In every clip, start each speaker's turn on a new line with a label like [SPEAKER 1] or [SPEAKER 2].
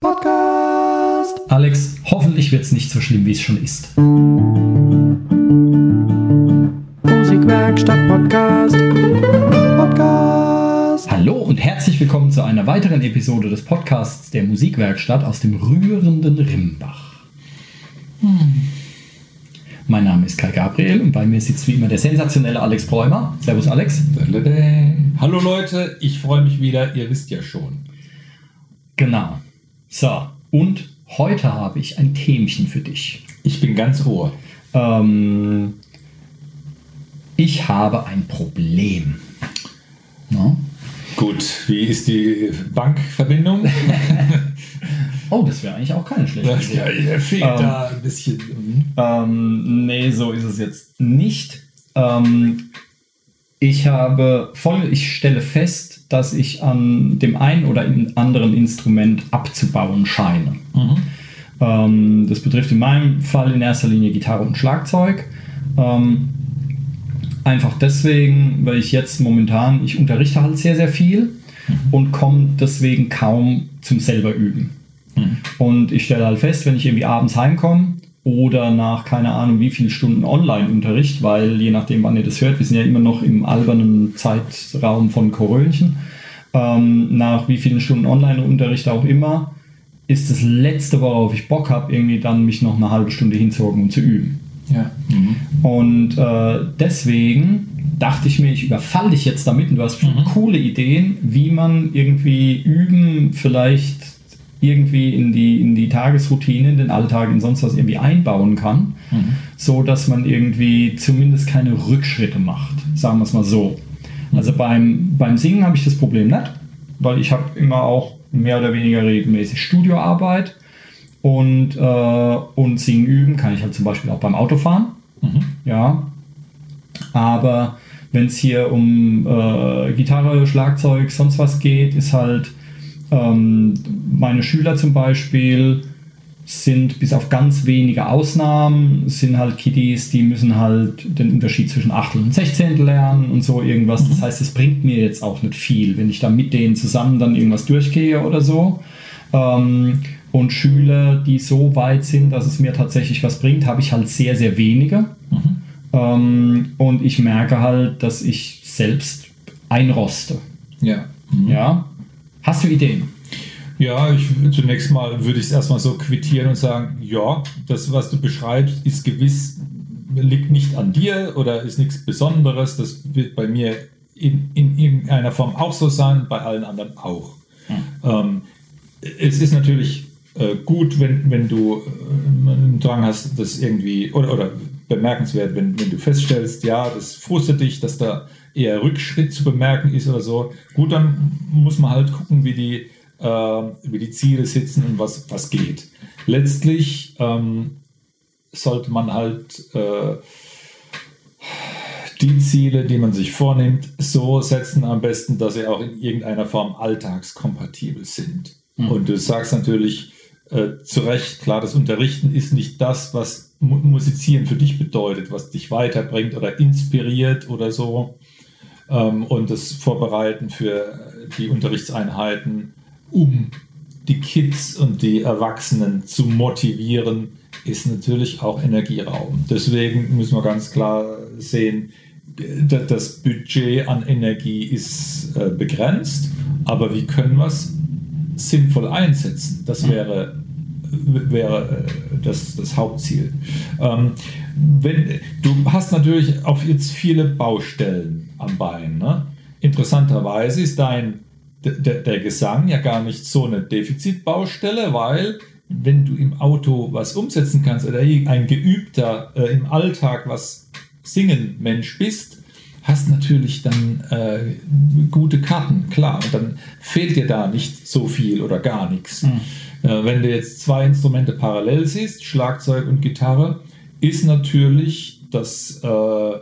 [SPEAKER 1] Podcast. Alex, hoffentlich wird es nicht so schlimm, wie es schon ist.
[SPEAKER 2] Musikwerkstatt Podcast. Podcast.
[SPEAKER 1] Hallo und herzlich willkommen zu einer weiteren Episode des Podcasts der Musikwerkstatt aus dem rührenden Rimbach. Hm. Mein Name ist Kai Gabriel und bei mir sitzt wie immer der sensationelle Alex Bräumer. Servus Alex.
[SPEAKER 3] Hallo Leute, ich freue mich wieder, ihr wisst ja schon.
[SPEAKER 1] Genau. So, und heute habe ich ein Themchen für dich.
[SPEAKER 3] Ich bin ganz ohr.
[SPEAKER 1] Ähm, ich habe ein Problem.
[SPEAKER 3] No? Gut, wie ist die Bankverbindung?
[SPEAKER 1] oh, das wäre eigentlich auch keine schlechte
[SPEAKER 3] Idee. Ja, fehlt ähm, da ein bisschen.
[SPEAKER 1] Ähm, nee, so ist es jetzt nicht. Ähm, ich habe voll, ich stelle fest, dass ich an dem einen oder anderen Instrument abzubauen scheine. Mhm. Ähm, das betrifft in meinem Fall in erster Linie Gitarre und Schlagzeug. Ähm, einfach deswegen, weil ich jetzt momentan, ich unterrichte halt sehr, sehr viel mhm. und komme deswegen kaum zum selber üben. Mhm. Und ich stelle halt fest, wenn ich irgendwie abends heimkomme, oder nach keine Ahnung wie viele Stunden Online-Unterricht, weil je nachdem, wann ihr das hört, wir sind ja immer noch im albernen Zeitraum von Korölchen, ähm, nach wie vielen Stunden Online-Unterricht auch immer, ist das letzte, worauf ich Bock habe, irgendwie dann mich noch eine halbe Stunde hinzuhocken und zu üben.
[SPEAKER 3] Ja. Mhm.
[SPEAKER 1] Und äh, deswegen dachte ich mir, ich überfalle dich jetzt damit und du hast mhm. coole Ideen, wie man irgendwie üben vielleicht irgendwie in die, in die Tagesroutine, in den Alltag, in sonst was irgendwie einbauen kann, mhm. so dass man irgendwie zumindest keine Rückschritte macht, sagen wir es mal so. Mhm. Also beim, beim Singen habe ich das Problem nicht, weil ich habe immer auch mehr oder weniger regelmäßig Studioarbeit und, äh, und Singen üben kann ich halt zum Beispiel auch beim Autofahren. Mhm. Ja. Aber wenn es hier um äh, Gitarre, Schlagzeug, sonst was geht, ist halt ähm, meine Schüler zum Beispiel sind bis auf ganz wenige Ausnahmen, sind halt Kiddies, die müssen halt den Unterschied zwischen Achtel und Sechzehntel lernen und so irgendwas. Das mhm. heißt, es bringt mir jetzt auch nicht viel, wenn ich da mit denen zusammen dann irgendwas durchgehe oder so. Ähm, und Schüler, die so weit sind, dass es mir tatsächlich was bringt, habe ich halt sehr, sehr wenige. Mhm. Ähm, und ich merke halt, dass ich selbst einroste.
[SPEAKER 3] Ja.
[SPEAKER 1] Mhm. Ja. Hast du Ideen?
[SPEAKER 3] Ja, ich, zunächst mal würde ich es erstmal so quittieren und sagen, ja, das, was du beschreibst, ist gewiss, liegt nicht an dir oder ist nichts Besonderes. Das wird bei mir in, in irgendeiner Form auch so sein, bei allen anderen auch. Hm. Ähm, es ist natürlich äh, gut, wenn, wenn du äh, einen Drang hast, das irgendwie, oder, oder bemerkenswert, wenn, wenn du feststellst, ja, das frustet dich, dass da eher Rückschritt zu bemerken ist oder so. Gut, dann muss man halt gucken, wie die, äh, wie die Ziele sitzen und was, was geht. Letztlich ähm, sollte man halt äh, die Ziele, die man sich vornimmt, so setzen am besten, dass sie auch in irgendeiner Form alltagskompatibel sind. Mhm. Und du sagst natürlich äh, zu Recht, klar, das Unterrichten ist nicht das, was Musizieren für dich bedeutet, was dich weiterbringt oder inspiriert oder so ähm, und das Vorbereiten für die Unterrichtseinheiten, um die Kids und die Erwachsenen zu motivieren, ist natürlich auch Energieraum. Deswegen müssen wir ganz klar sehen, das Budget an Energie ist äh, begrenzt, aber wie können wir es sinnvoll einsetzen? Das wäre, wäre äh, das, das Hauptziel. Ähm, wenn, du hast natürlich auch jetzt viele Baustellen am Bein. Ne? Interessanterweise ist dein, der, der Gesang ja gar nicht so eine Defizitbaustelle, weil wenn du im Auto was umsetzen kannst oder ein geübter äh, im Alltag was singen Mensch bist, hast natürlich dann äh, gute Karten, klar. Und dann fehlt dir da nicht so viel oder gar nichts. Mhm. Äh, wenn du jetzt zwei Instrumente parallel siehst, Schlagzeug und Gitarre, ist natürlich das äh,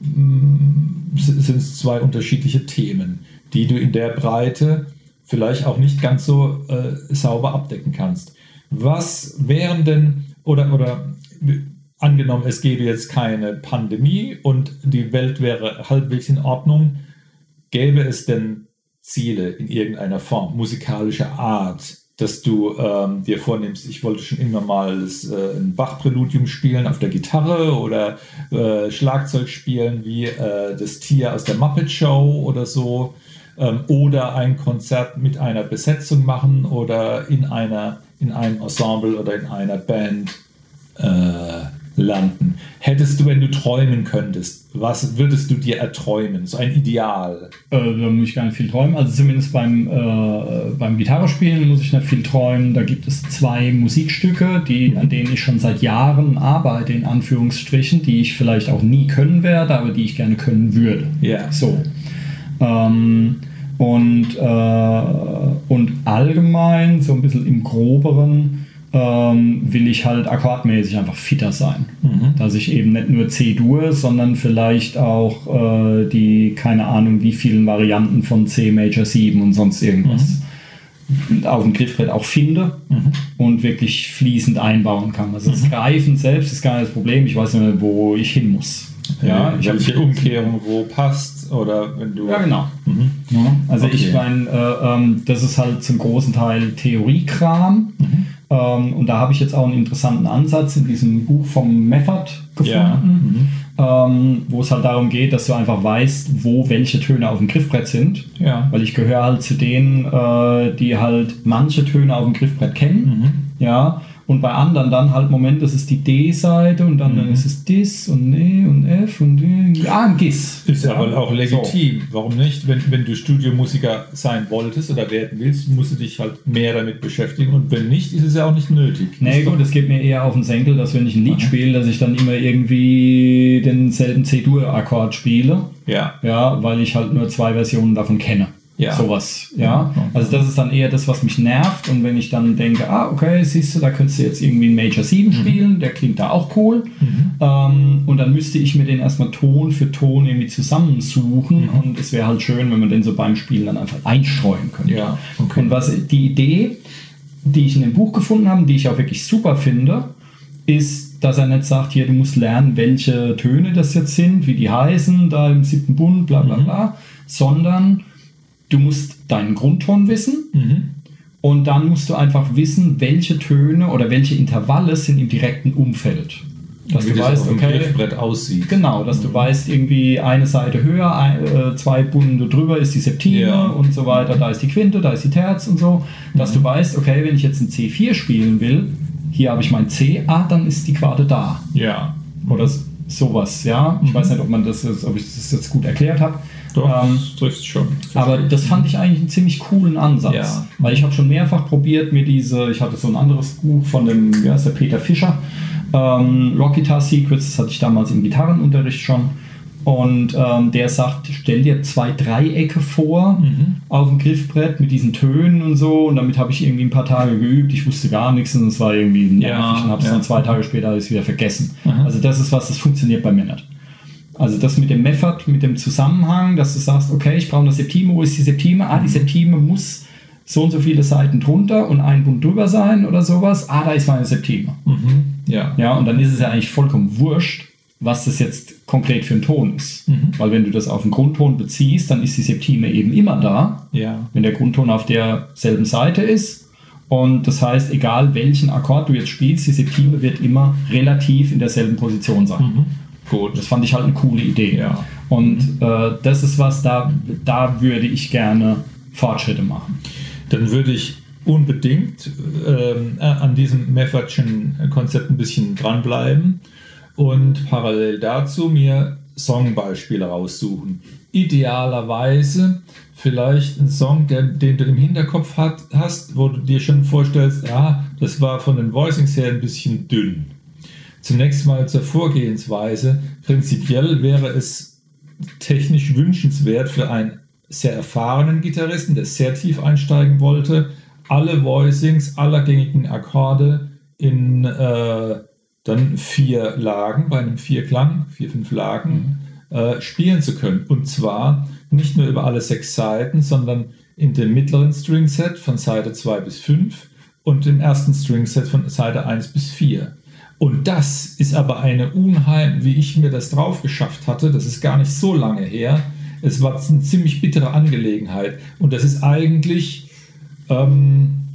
[SPEAKER 3] sind es zwei unterschiedliche Themen, die du in der Breite vielleicht auch nicht ganz so äh, sauber abdecken kannst. Was wären denn, oder, oder angenommen, es gäbe jetzt keine Pandemie und die Welt wäre halbwegs in Ordnung, gäbe es denn Ziele in irgendeiner Form, musikalischer Art, dass du ähm, dir vornimmst, ich wollte schon immer mal das, äh, ein Bach-Präludium spielen auf der Gitarre oder äh, Schlagzeug spielen wie äh, das Tier aus der Muppet Show oder so. Ähm, oder ein Konzert mit einer Besetzung machen oder in, einer, in einem Ensemble oder in einer Band äh, landen. Hättest du, wenn du träumen könntest, was würdest du dir erträumen? So ein Ideal?
[SPEAKER 1] Äh, da muss ich gar nicht viel träumen. Also zumindest beim, äh, beim Gitarrespielen muss ich nicht viel träumen. Da gibt es zwei Musikstücke, die, an denen ich schon seit Jahren arbeite, in Anführungsstrichen, die ich vielleicht auch nie können werde, aber die ich gerne können würde.
[SPEAKER 3] Ja. Yeah.
[SPEAKER 1] So. Ähm, und, äh, und allgemein, so ein bisschen im Groberen, ähm, will ich halt akkordmäßig einfach fitter sein. Mhm. Dass ich eben nicht nur C-Dur, sondern vielleicht auch äh, die, keine Ahnung, wie vielen Varianten von C Major 7 und sonst irgendwas mhm. auf dem Griffbrett auch finde mhm. und wirklich fließend einbauen kann. Also das mhm. Greifen selbst ist gar nicht das Problem. Ich weiß nicht mehr, wo ich hin muss.
[SPEAKER 3] Ja, ich welche Umkehrung wo passt oder wenn du.
[SPEAKER 1] Ja, genau. Mhm. Ja, also okay. ich meine, äh, ähm, das ist halt zum großen Teil Theoriekram. Mhm. Ähm, und da habe ich jetzt auch einen interessanten Ansatz in diesem Buch vom Method gefunden, ja. mhm. ähm, wo es halt darum geht, dass du einfach weißt, wo welche Töne auf dem Griffbrett sind.
[SPEAKER 3] Ja.
[SPEAKER 1] Weil ich gehöre halt zu denen, äh, die halt manche Töne auf dem Griffbrett kennen. Mhm. Ja und bei anderen dann halt, Moment, das ist die D-Seite und dann, mhm. dann ist es Dis und E und F und D. Ja, ein Gis.
[SPEAKER 3] Ist ja. aber auch legitim. So. Warum nicht? Wenn, wenn du Studiomusiker sein wolltest oder werden willst, musst du dich halt mehr damit beschäftigen. Und wenn nicht, ist es ja auch nicht nötig.
[SPEAKER 1] Nee, gut, es geht mir eher auf den Senkel, dass wenn ich ein Lied spiele, dass ich dann immer irgendwie denselben C-Dur-Akkord spiele.
[SPEAKER 3] Ja.
[SPEAKER 1] Ja, weil ich halt nur zwei Versionen davon kenne. Ja. Sowas, ja. Also das ist dann eher das, was mich nervt. Und wenn ich dann denke, ah, okay, siehst du, da könntest du jetzt irgendwie einen Major 7 mhm. spielen, der klingt da auch cool. Mhm. Ähm, und dann müsste ich mir den erstmal Ton für Ton irgendwie zusammensuchen. Mhm. Und es wäre halt schön, wenn man den so beim Spielen dann einfach einstreuen könnte.
[SPEAKER 3] Ja,
[SPEAKER 1] okay. Und was die Idee, die ich in dem Buch gefunden habe, die ich auch wirklich super finde, ist, dass er nicht sagt, hier, du musst lernen, welche Töne das jetzt sind, wie die heißen, da im siebten Bund, bla bla mhm. bla, sondern du musst deinen Grundton wissen mhm. und dann musst du einfach wissen, welche Töne oder welche Intervalle sind im direkten Umfeld.
[SPEAKER 3] Dass Wie du das weißt, okay, Griffbrett aussieht.
[SPEAKER 1] Genau, dass mhm. du weißt, irgendwie eine Seite höher, ein, äh, zwei Bunde drüber ist die Septime ja. und so weiter, da ist die Quinte, da ist die Terz und so. Dass mhm. du weißt, okay, wenn ich jetzt ein C4 spielen will, hier habe ich mein C, ah, dann ist die Quarte da.
[SPEAKER 3] Ja.
[SPEAKER 1] Oder sowas, ja. Ich mhm. weiß nicht, ob man das, ob ich das jetzt gut erklärt habe.
[SPEAKER 3] Doch, ähm, das trifft schon.
[SPEAKER 1] Aber das fand ich eigentlich einen ziemlich coolen Ansatz.
[SPEAKER 3] Ja.
[SPEAKER 1] Weil ich habe schon mehrfach probiert, mir diese, ich hatte so ein anderes Buch von dem, wie heißt der, Peter Fischer, ähm, Rock Guitar Secrets, das hatte ich damals im Gitarrenunterricht schon. Und ähm, der sagt, stell dir zwei Dreiecke vor mhm. auf dem Griffbrett mit diesen Tönen und so. Und damit habe ich irgendwie ein paar Tage geübt. Ich wusste gar nichts und es war irgendwie nervig ja, und habe es ja. dann zwei Tage später alles wieder vergessen. Mhm. Also das ist was, das funktioniert bei mir nicht. Also das mit dem Method, mit dem Zusammenhang, dass du sagst, okay, ich brauche eine Septime, wo ist die Septime? Ah, die Septime muss so und so viele Seiten drunter und ein Bund drüber sein oder sowas. Ah, da ist meine Septime.
[SPEAKER 3] Mhm. Ja.
[SPEAKER 1] ja, und dann ist es ja eigentlich vollkommen wurscht, was das jetzt konkret für ein Ton ist. Mhm. Weil wenn du das auf den Grundton beziehst, dann ist die Septime eben immer da,
[SPEAKER 3] ja.
[SPEAKER 1] wenn der Grundton auf derselben Seite ist. Und das heißt, egal welchen Akkord du jetzt spielst, die Septime wird immer relativ in derselben Position sein. Mhm. Gut. Das fand ich halt eine coole Idee.
[SPEAKER 3] Ja.
[SPEAKER 1] Und äh, das ist was, da, da würde ich gerne Fortschritte machen.
[SPEAKER 3] Dann würde ich unbedingt ähm, äh, an diesem Meffertschen Konzept ein bisschen dranbleiben und parallel dazu mir Songbeispiele raussuchen. Idealerweise vielleicht ein Song, der, den du im Hinterkopf hat, hast, wo du dir schon vorstellst, ja, das war von den Voicings her ein bisschen dünn. Zunächst mal zur Vorgehensweise. Prinzipiell wäre es technisch wünschenswert für einen sehr erfahrenen Gitarristen, der sehr tief einsteigen wollte, alle Voicings aller gängigen Akkorde in äh, dann vier Lagen, bei einem Vierklang, vier, fünf Lagen, mhm. äh, spielen zu können. Und zwar nicht nur über alle sechs Seiten, sondern in dem mittleren Stringset von Seite 2 bis 5 und dem ersten Stringset von Seite 1 bis 4. Und das ist aber eine unheim, wie ich mir das drauf geschafft hatte, das ist gar nicht so lange her. Es war eine ziemlich bittere Angelegenheit. Und das ist eigentlich ähm,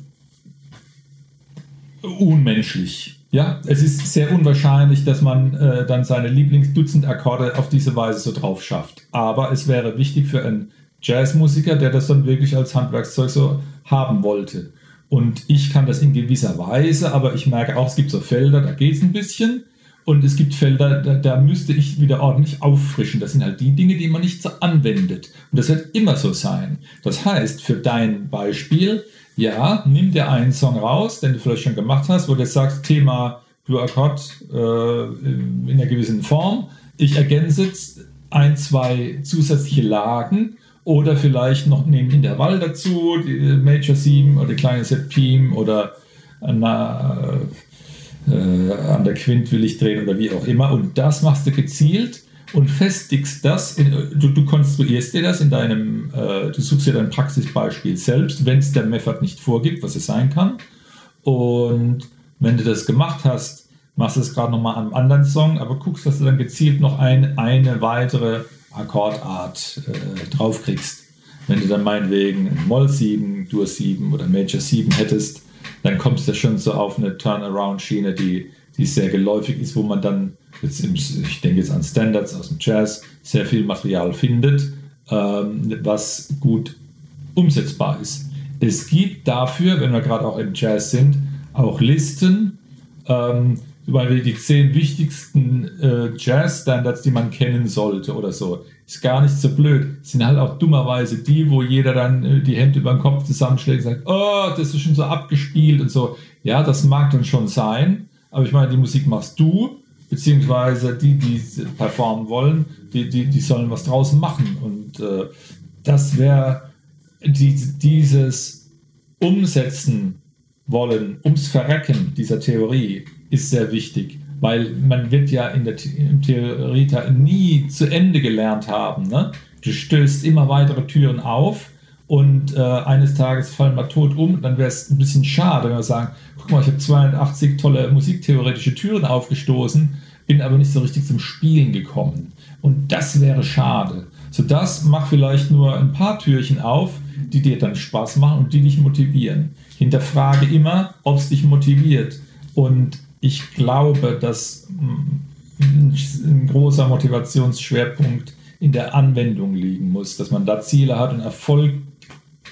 [SPEAKER 3] unmenschlich. Ja, es ist sehr unwahrscheinlich, dass man äh, dann seine Lieblingsdutzend-Akkorde auf diese Weise so drauf schafft. Aber es wäre wichtig für einen Jazzmusiker, der das dann wirklich als Handwerkszeug so haben wollte. Und ich kann das in gewisser Weise, aber ich merke auch, es gibt so Felder, da geht es ein bisschen. Und es gibt Felder, da, da, müsste ich wieder ordentlich auffrischen. Das sind halt die Dinge, die man nicht so anwendet. Und das wird immer so sein. Das heißt, für dein Beispiel, ja, nimm dir einen Song raus, den du vielleicht schon gemacht hast, wo du sagst, Thema Blue Accord äh, in einer gewissen Form. Ich ergänze jetzt ein, zwei zusätzliche Lagen oder vielleicht noch einen Intervall dazu, die Major 7 oder kleine Septim oder eine, äh, an der Quint will ich drehen oder wie auch immer. Und das machst du gezielt und festigst das, in, du, du, konstruierst dir das in deinem, äh, du suchst dir dein Praxisbeispiel selbst, wenn es der Method nicht vorgibt, was es sein kann. Und wenn du das gemacht hast, machst du es gerade nochmal einem anderen Song, aber guckst, dass du dann gezielt noch ein, eine weitere Akkordart äh, draufkriegst. Wenn du dann meinetwegen Moll 7, Dur 7 oder Major 7 hättest, dann kommst du schon so auf eine Turnaround-Schiene, die, die sehr geläufig ist, wo man dann, jetzt im, ich denke jetzt an Standards aus dem Jazz, sehr viel Material findet, ähm, was gut umsetzbar ist. Es gibt dafür, wenn wir gerade auch im Jazz sind, auch Listen, ähm, weil die zehn wichtigsten äh, Jazz-Standards, die man kennen sollte oder so, ist gar nicht so blöd. Sind halt auch dummerweise die, wo jeder dann äh, die Hände über den Kopf zusammenschlägt und sagt, oh, das ist schon so abgespielt und so. Ja, das mag dann schon sein, aber ich meine, die Musik machst du, beziehungsweise die, die performen wollen, die, die, die sollen was draußen machen. Und äh, das wäre die, dieses Umsetzen wollen, ums Verrecken dieser Theorie ist sehr wichtig, weil man wird ja in der im Theorie nie zu Ende gelernt haben. Ne? Du stößt immer weitere Türen auf und äh, eines Tages fallen wir tot um. Dann wäre es ein bisschen schade, wenn wir sagen, guck mal, ich habe 82 tolle musiktheoretische Türen aufgestoßen, bin aber nicht so richtig zum Spielen gekommen. Und das wäre schade. So das mach vielleicht nur ein paar Türchen auf, die dir dann Spaß machen und die dich motivieren. Hinterfrage immer, ob es dich motiviert. Und ich glaube, dass ein großer Motivationsschwerpunkt in der Anwendung liegen muss, dass man da Ziele hat und Erfolg,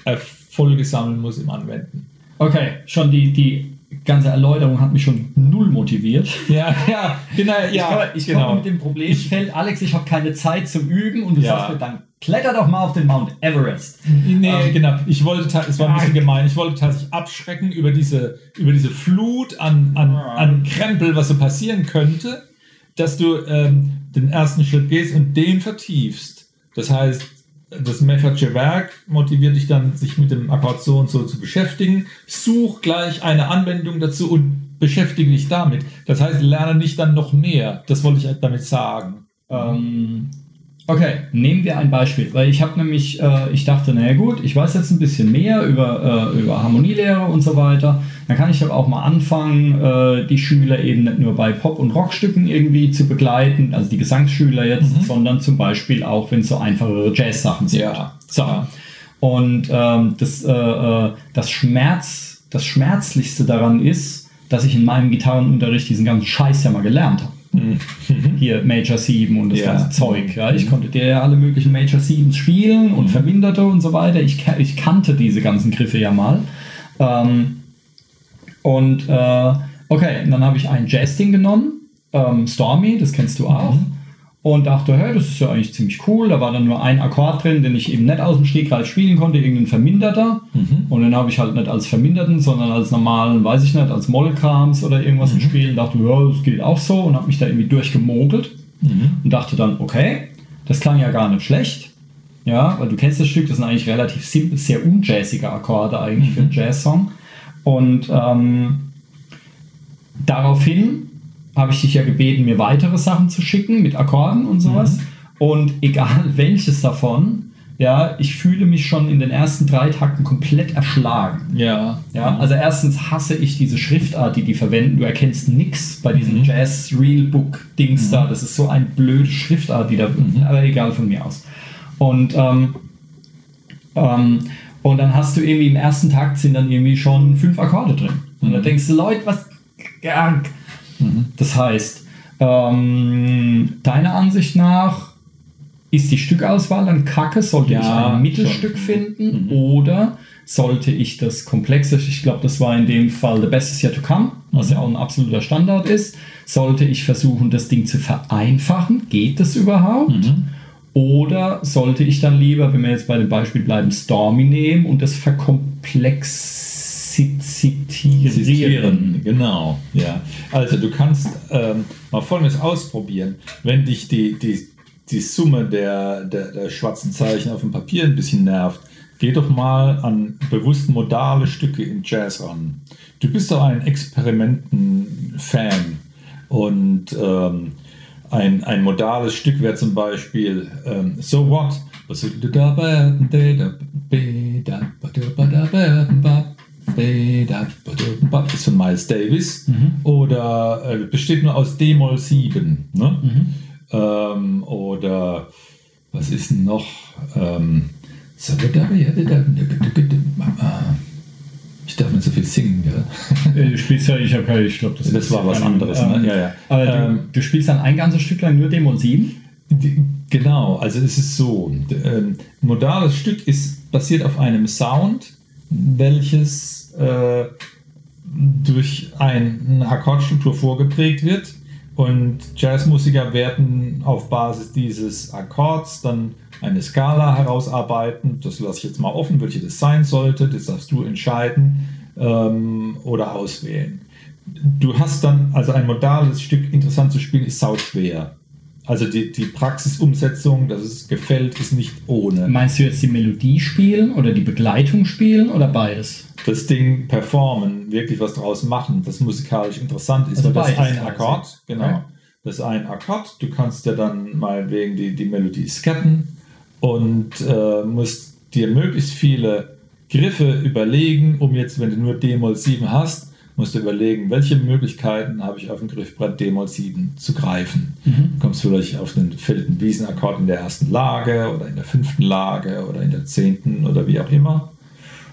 [SPEAKER 3] Erfolge sammeln muss im Anwenden.
[SPEAKER 1] Okay, schon die, die ganze Erläuterung hat mich schon null motiviert.
[SPEAKER 3] Ja, ja, genau. Ja,
[SPEAKER 1] ich komme,
[SPEAKER 3] genau.
[SPEAKER 1] mit dem Problemfeld, Alex, ich habe keine Zeit zum Üben und du ja. sagst mir dann, kletter doch mal auf den Mount Everest.
[SPEAKER 3] Nee, ähm, genau. Ich wollte, es war ein bisschen gemein, ich wollte tatsächlich abschrecken über diese, über diese Flut an, an, an Krempel, was so passieren könnte, dass du ähm, den ersten Schritt gehst und den vertiefst. Das heißt, das Meffertsche Werk motiviert dich dann, sich mit dem Akkord so und so zu beschäftigen. Such gleich eine Anwendung dazu und beschäftige dich damit. Das heißt, lerne nicht dann noch mehr. Das wollte ich damit sagen.
[SPEAKER 1] Ähm, Okay, nehmen wir ein Beispiel, weil ich habe nämlich, äh, ich dachte, naja gut, ich weiß jetzt ein bisschen mehr über, äh, über Harmonielehre und so weiter. Dann kann ich doch auch mal anfangen, äh, die Schüler eben nicht nur bei Pop- und Rockstücken irgendwie zu begleiten, also die Gesangsschüler jetzt, mhm. sondern zum Beispiel auch, wenn es so einfachere Jazz-Sachen sind. Ja. So. Und ähm, das, äh, äh, das Schmerz, das Schmerzlichste daran ist, dass ich in meinem Gitarrenunterricht diesen ganzen Scheiß ja mal gelernt habe. Mhm. Hier Major 7 und das ja. ganze Zeug. Ja. Ich konnte dir ja alle möglichen Major 7s spielen und mhm. Verminderte und so weiter. Ich, ich kannte diese ganzen Griffe ja mal. Ähm, und äh, okay, und dann habe ich ein Jazz-Ding genommen, ähm, Stormy, das kennst du auch. Mhm und dachte, hey, das ist ja eigentlich ziemlich cool. Da war dann nur ein Akkord drin, den ich eben nicht aus dem Stegreif spielen konnte, irgendein Verminderter. Mhm. Und den habe ich halt nicht als Verminderten, sondern als normalen, weiß ich nicht, als Mollkrams oder irgendwas mhm. gespielt. Und dachte, ja, das geht auch so und habe mich da irgendwie durchgemogelt mhm. und dachte dann, okay, das klang ja gar nicht schlecht. Ja, weil du kennst das Stück, das sind eigentlich relativ simpel, sehr unjazzige Akkorde eigentlich für einen mhm. Jazzsong. Und ähm, daraufhin habe ich dich ja gebeten, mir weitere Sachen zu schicken mit Akkorden und sowas. Mhm. Und egal welches davon, ja, ich fühle mich schon in den ersten drei Takten komplett erschlagen.
[SPEAKER 3] Ja.
[SPEAKER 1] Ja, also erstens hasse ich diese Schriftart, die die verwenden. Du erkennst nichts bei diesem mhm. Jazz Real Book Dings mhm. da. Das ist so eine blöde Schriftart, die da, mhm. aber egal von mir aus. Und ähm, ähm, und dann hast du irgendwie im ersten Takt sind dann irgendwie schon fünf Akkorde drin. Und da denkst du, Leute, was. Ja. Das heißt, ähm, deiner Ansicht nach ist die Stückauswahl dann kacke? Sollte
[SPEAKER 3] Ja,
[SPEAKER 1] ich ein Mittelstück
[SPEAKER 3] schon.
[SPEAKER 1] finden? Oder sollte ich das komplexe, ich glaube, das war in dem Fall The Best is Yet to Come, was ja auch ein absoluter Standard ist, sollte ich versuchen, das Ding zu vereinfachen? Geht das überhaupt? Oder sollte ich dann lieber, wenn wir jetzt bei dem Beispiel bleiben, Stormy nehmen und das verkomplexitieren?
[SPEAKER 3] Existieren, genau. Ja. Also du kannst ähm, mal Folgendes ausprobieren. Wenn dich die, die, die Summe der, der, der schwarzen Zeichen auf dem Papier ein bisschen nervt, geh doch mal an bewusst modale Stücke im Jazz ran. Du bist doch ein Experimenten-Fan und ähm, ein, ein modales Stück wäre zum Beispiel ähm, So What? Ist von Miles Davis oder äh, besteht nur aus D-Moll 7. Ne? Ähm, oder was ist denn noch? Ähm, ich darf nicht so viel singen, gell?
[SPEAKER 1] Äh, Du spielst ja, ich keine, ich glaube, das,
[SPEAKER 3] Das war was anderes, ne? Ja, ja.
[SPEAKER 1] Aber du,
[SPEAKER 3] Ähm,
[SPEAKER 1] du spielst dann ein ganzes Stück lang nur Dämon 7?
[SPEAKER 3] Die- Genau, also es ist so, d- ähm, ein modales Stück ist basiert auf einem Sound, welches äh, durch ein, eine Akkordstruktur vorgeprägt wird und Jazzmusiker werden auf Basis dieses Akkords dann eine Skala herausarbeiten. Das lasse ich jetzt mal offen, welche das sein sollte. Das darfst du entscheiden ähm, oder auswählen. Du hast dann, also ein modales Stück interessant zu spielen, ist sauschwer. Also die, die Praxisumsetzung, dass es gefällt, ist nicht ohne.
[SPEAKER 1] Meinst du jetzt die Melodie spielen oder die Begleitung spielen oder beides?
[SPEAKER 3] Das Ding performen, wirklich was draus machen, das musikalisch interessant ist.
[SPEAKER 1] Also
[SPEAKER 3] das ist ein. Akkord, genau.
[SPEAKER 1] Okay.
[SPEAKER 3] Das ist ein Akkord. Du kannst ja dann meinetwegen die, die Melodie scatten und äh, musst dir möglichst viele Griffe überlegen, um jetzt, wenn du nur D-Moll 7 hast, musst du überlegen, welche Möglichkeiten habe ich auf dem Griffbrett D-Moll 7 zu greifen. Du kommst vielleicht auf den vierten Wiesenakkord in der ersten Lage oder in der fünften Lage oder in der zehnten oder wie auch immer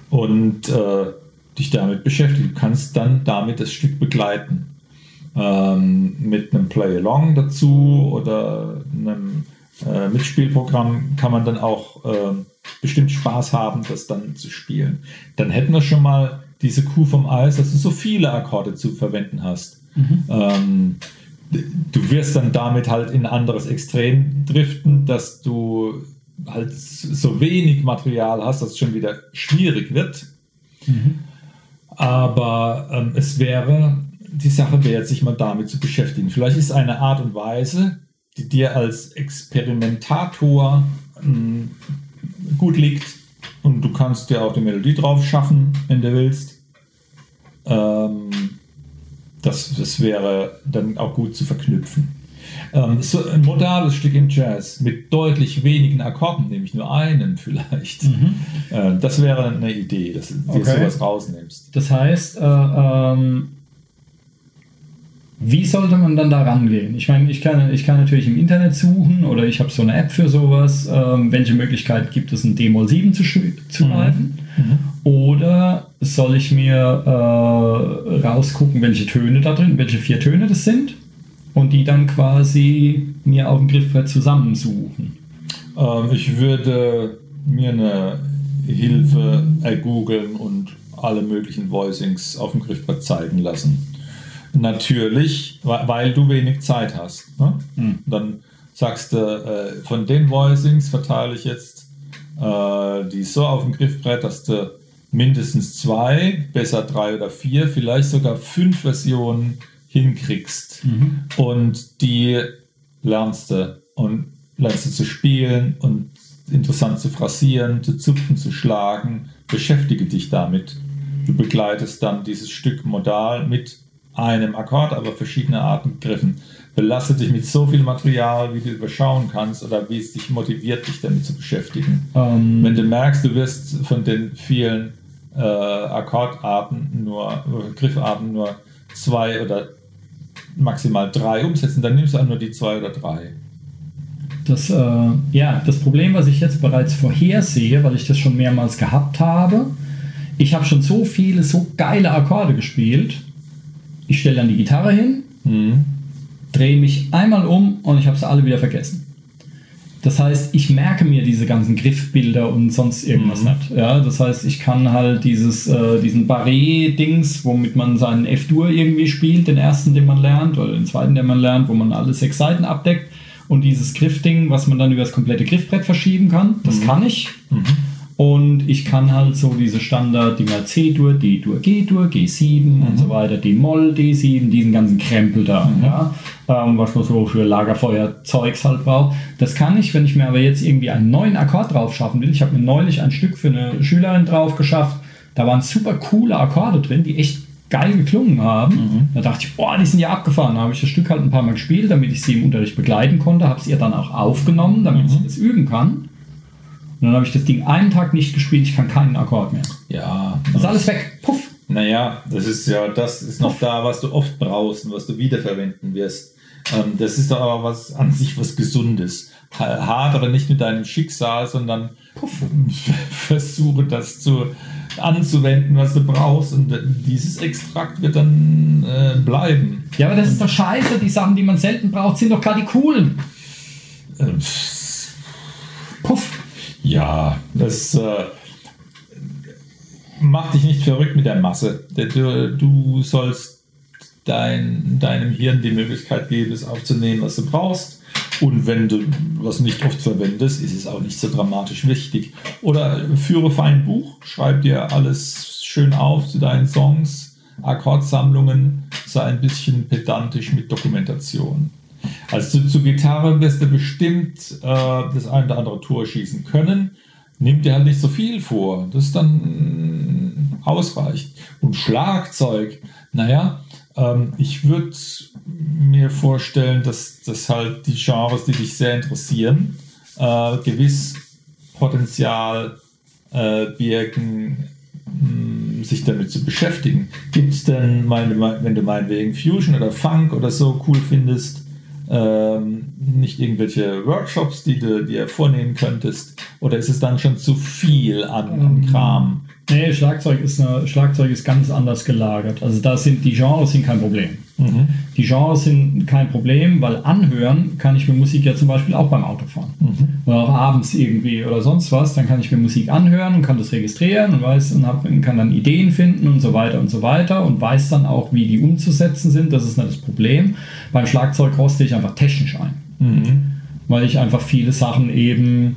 [SPEAKER 3] und äh, dich damit beschäftigen. Du kannst dann damit das Stück begleiten. Ähm, mit einem Play-Along dazu oder einem äh, Mitspielprogramm kann man dann auch äh, bestimmt Spaß haben, das dann zu spielen. Dann hätten wir schon mal diese Kuh vom Eis, dass du so viele Akkorde zu verwenden hast. Ähm, du wirst dann damit halt in ein anderes Extrem driften, dass du halt so wenig Material hast, dass es schon wieder schwierig wird. Aber ähm, es wäre, die Sache wert, sich mal damit zu beschäftigen. Vielleicht ist eine Art und Weise, die dir als Experimentator ähm, gut liegt und du kannst dir auch die Melodie drauf schaffen, wenn du willst. Ähm, das, das wäre dann auch gut zu verknüpfen. Ähm, so ein modales Stück im Jazz mit deutlich wenigen Akkorden, nämlich nur einen vielleicht. Äh, das wäre eine Idee, dass du
[SPEAKER 1] Okay.
[SPEAKER 3] sowas rausnimmst.
[SPEAKER 1] Das heißt, äh, ähm, wie sollte man dann da rangehen? Ich meine, ich kann, ich kann natürlich im Internet suchen oder ich habe so eine App für sowas. Ähm, welche Möglichkeit gibt es, ein D-Moll 7 zu, zu greifen? Oder soll ich mir äh, rausgucken, welche Töne da drin, welche vier Töne das sind und die dann quasi mir auf dem Griffbrett zusammensuchen?
[SPEAKER 3] Ähm, ich würde mir eine Hilfe ergoogeln und alle möglichen Voicings auf dem Griffbrett zeigen lassen. Natürlich, weil du wenig Zeit hast. Ne? Dann sagst du, äh, von den Voicings verteile ich jetzt äh, die so auf dem Griffbrett, dass du mindestens zwei, besser drei oder vier, vielleicht sogar fünf Versionen hinkriegst. Und die lernst du und lernst du zu spielen und interessant zu phrasieren, zu zupfen, zu schlagen. Beschäftige dich damit. Du begleitest dann dieses Stück modal mit einem Akkord, aber verschiedene Arten Griffen. Belasse dich mit so viel Material, wie du überschauen kannst oder wie es dich motiviert, dich damit zu beschäftigen.
[SPEAKER 1] Ähm,
[SPEAKER 3] Wenn du merkst, du wirst von den vielen äh, Akkordarten nur, Griffarten nur zwei oder maximal drei umsetzen, dann nimmst du auch nur die zwei oder drei.
[SPEAKER 1] Das, äh, ja, das Problem, was ich jetzt bereits vorhersehe, weil ich das schon mehrmals gehabt habe, ich habe schon so viele, so geile Akkorde gespielt. Ich stelle dann die Gitarre hin,
[SPEAKER 3] Mhm.
[SPEAKER 1] drehe mich einmal um und ich habe sie alle wieder vergessen. Das heißt, ich merke mir diese ganzen Griffbilder und sonst irgendwas nicht. Ja, das heißt, ich kann halt dieses, äh, diesen Barré-Dings, womit man seinen F-Dur irgendwie spielt, den ersten, den man lernt, oder den zweiten, den man lernt, wo man alle sechs Seiten abdeckt. Und dieses Griffding, was man dann über das komplette Griffbrett verschieben kann, das kann ich. Und ich kann halt so diese Standard-Dinger C-Dur, D-Dur, G-Dur, G7 und so weiter, D-Moll, D7, diesen ganzen Krempel da, ja, ähm, was man so für Lagerfeuerzeugs halt braucht. Das kann ich, wenn ich mir aber jetzt irgendwie einen neuen Akkord drauf schaffen will. Ich habe mir neulich ein Stück für eine Schülerin drauf geschafft. Da waren super coole Akkorde drin, die echt geil geklungen haben. Da dachte ich, boah, die sind ja abgefahren. Da habe ich das Stück halt ein paar Mal gespielt, damit ich sie im Unterricht begleiten konnte. Habe es ihr dann auch aufgenommen, damit sie das üben kann. Und dann habe ich das Ding einen Tag nicht gespielt, ich kann keinen Akkord mehr.
[SPEAKER 3] Ja.
[SPEAKER 1] Das ist alles weg. Puff.
[SPEAKER 3] Naja, das ist ja, das ist noch da, was du oft brauchst und was du wiederverwenden wirst. Ähm, das ist doch aber was an sich was Gesundes. Ha- Hadere nicht mit deinem Schicksal, sondern versuche das zu anzuwenden, was du brauchst und dieses Extrakt wird dann äh, bleiben.
[SPEAKER 1] Ja, aber das ist doch scheiße. Die Sachen, die man selten braucht, sind doch gerade die coolen.
[SPEAKER 3] Ähm,
[SPEAKER 1] Puff.
[SPEAKER 3] Ja, das äh, macht dich nicht verrückt mit der Masse. Du, du sollst dein, deinem Hirn die Möglichkeit geben, es aufzunehmen, was du brauchst. Und wenn du was nicht oft verwendest, ist es auch nicht so dramatisch wichtig. Oder führe fein Buch, schreib dir alles schön auf zu deinen Songs, Akkordsammlungen, sei ein bisschen pedantisch mit Dokumentation. Also zu, zu Gitarre wirst du bestimmt äh, das ein oder andere Tor schießen können. Nimm dir halt nicht so viel vor. Das ist dann mm, ausreichend. Und Schlagzeug, naja, ähm, ich würde mir vorstellen, dass, dass halt die Genres, die dich sehr interessieren, äh, gewiss Potenzial äh, birgen, mh, sich damit zu beschäftigen. Gibt es denn, meine, wenn du meinetwegen Fusion oder Funk oder so cool findest, ähm, nicht irgendwelche Workshops, die du dir vornehmen könntest? Oder ist es dann schon zu viel an, an Kram?
[SPEAKER 1] Nee, Schlagzeug ist, eine, Schlagzeug ist ganz anders gelagert. Also da sind die Genres sind kein Problem. Die Genres sind kein Problem, weil anhören kann ich mir Musik ja zum Beispiel auch beim Autofahren. Oder auch abends irgendwie oder sonst was. Dann kann ich mir Musik anhören und kann das registrieren und weiß und hab, kann dann Ideen finden und so weiter und so weiter und weiß dann auch, wie die umzusetzen sind. Das ist nicht das Problem. Beim Schlagzeug roste ich einfach technisch ein. Weil ich einfach viele Sachen eben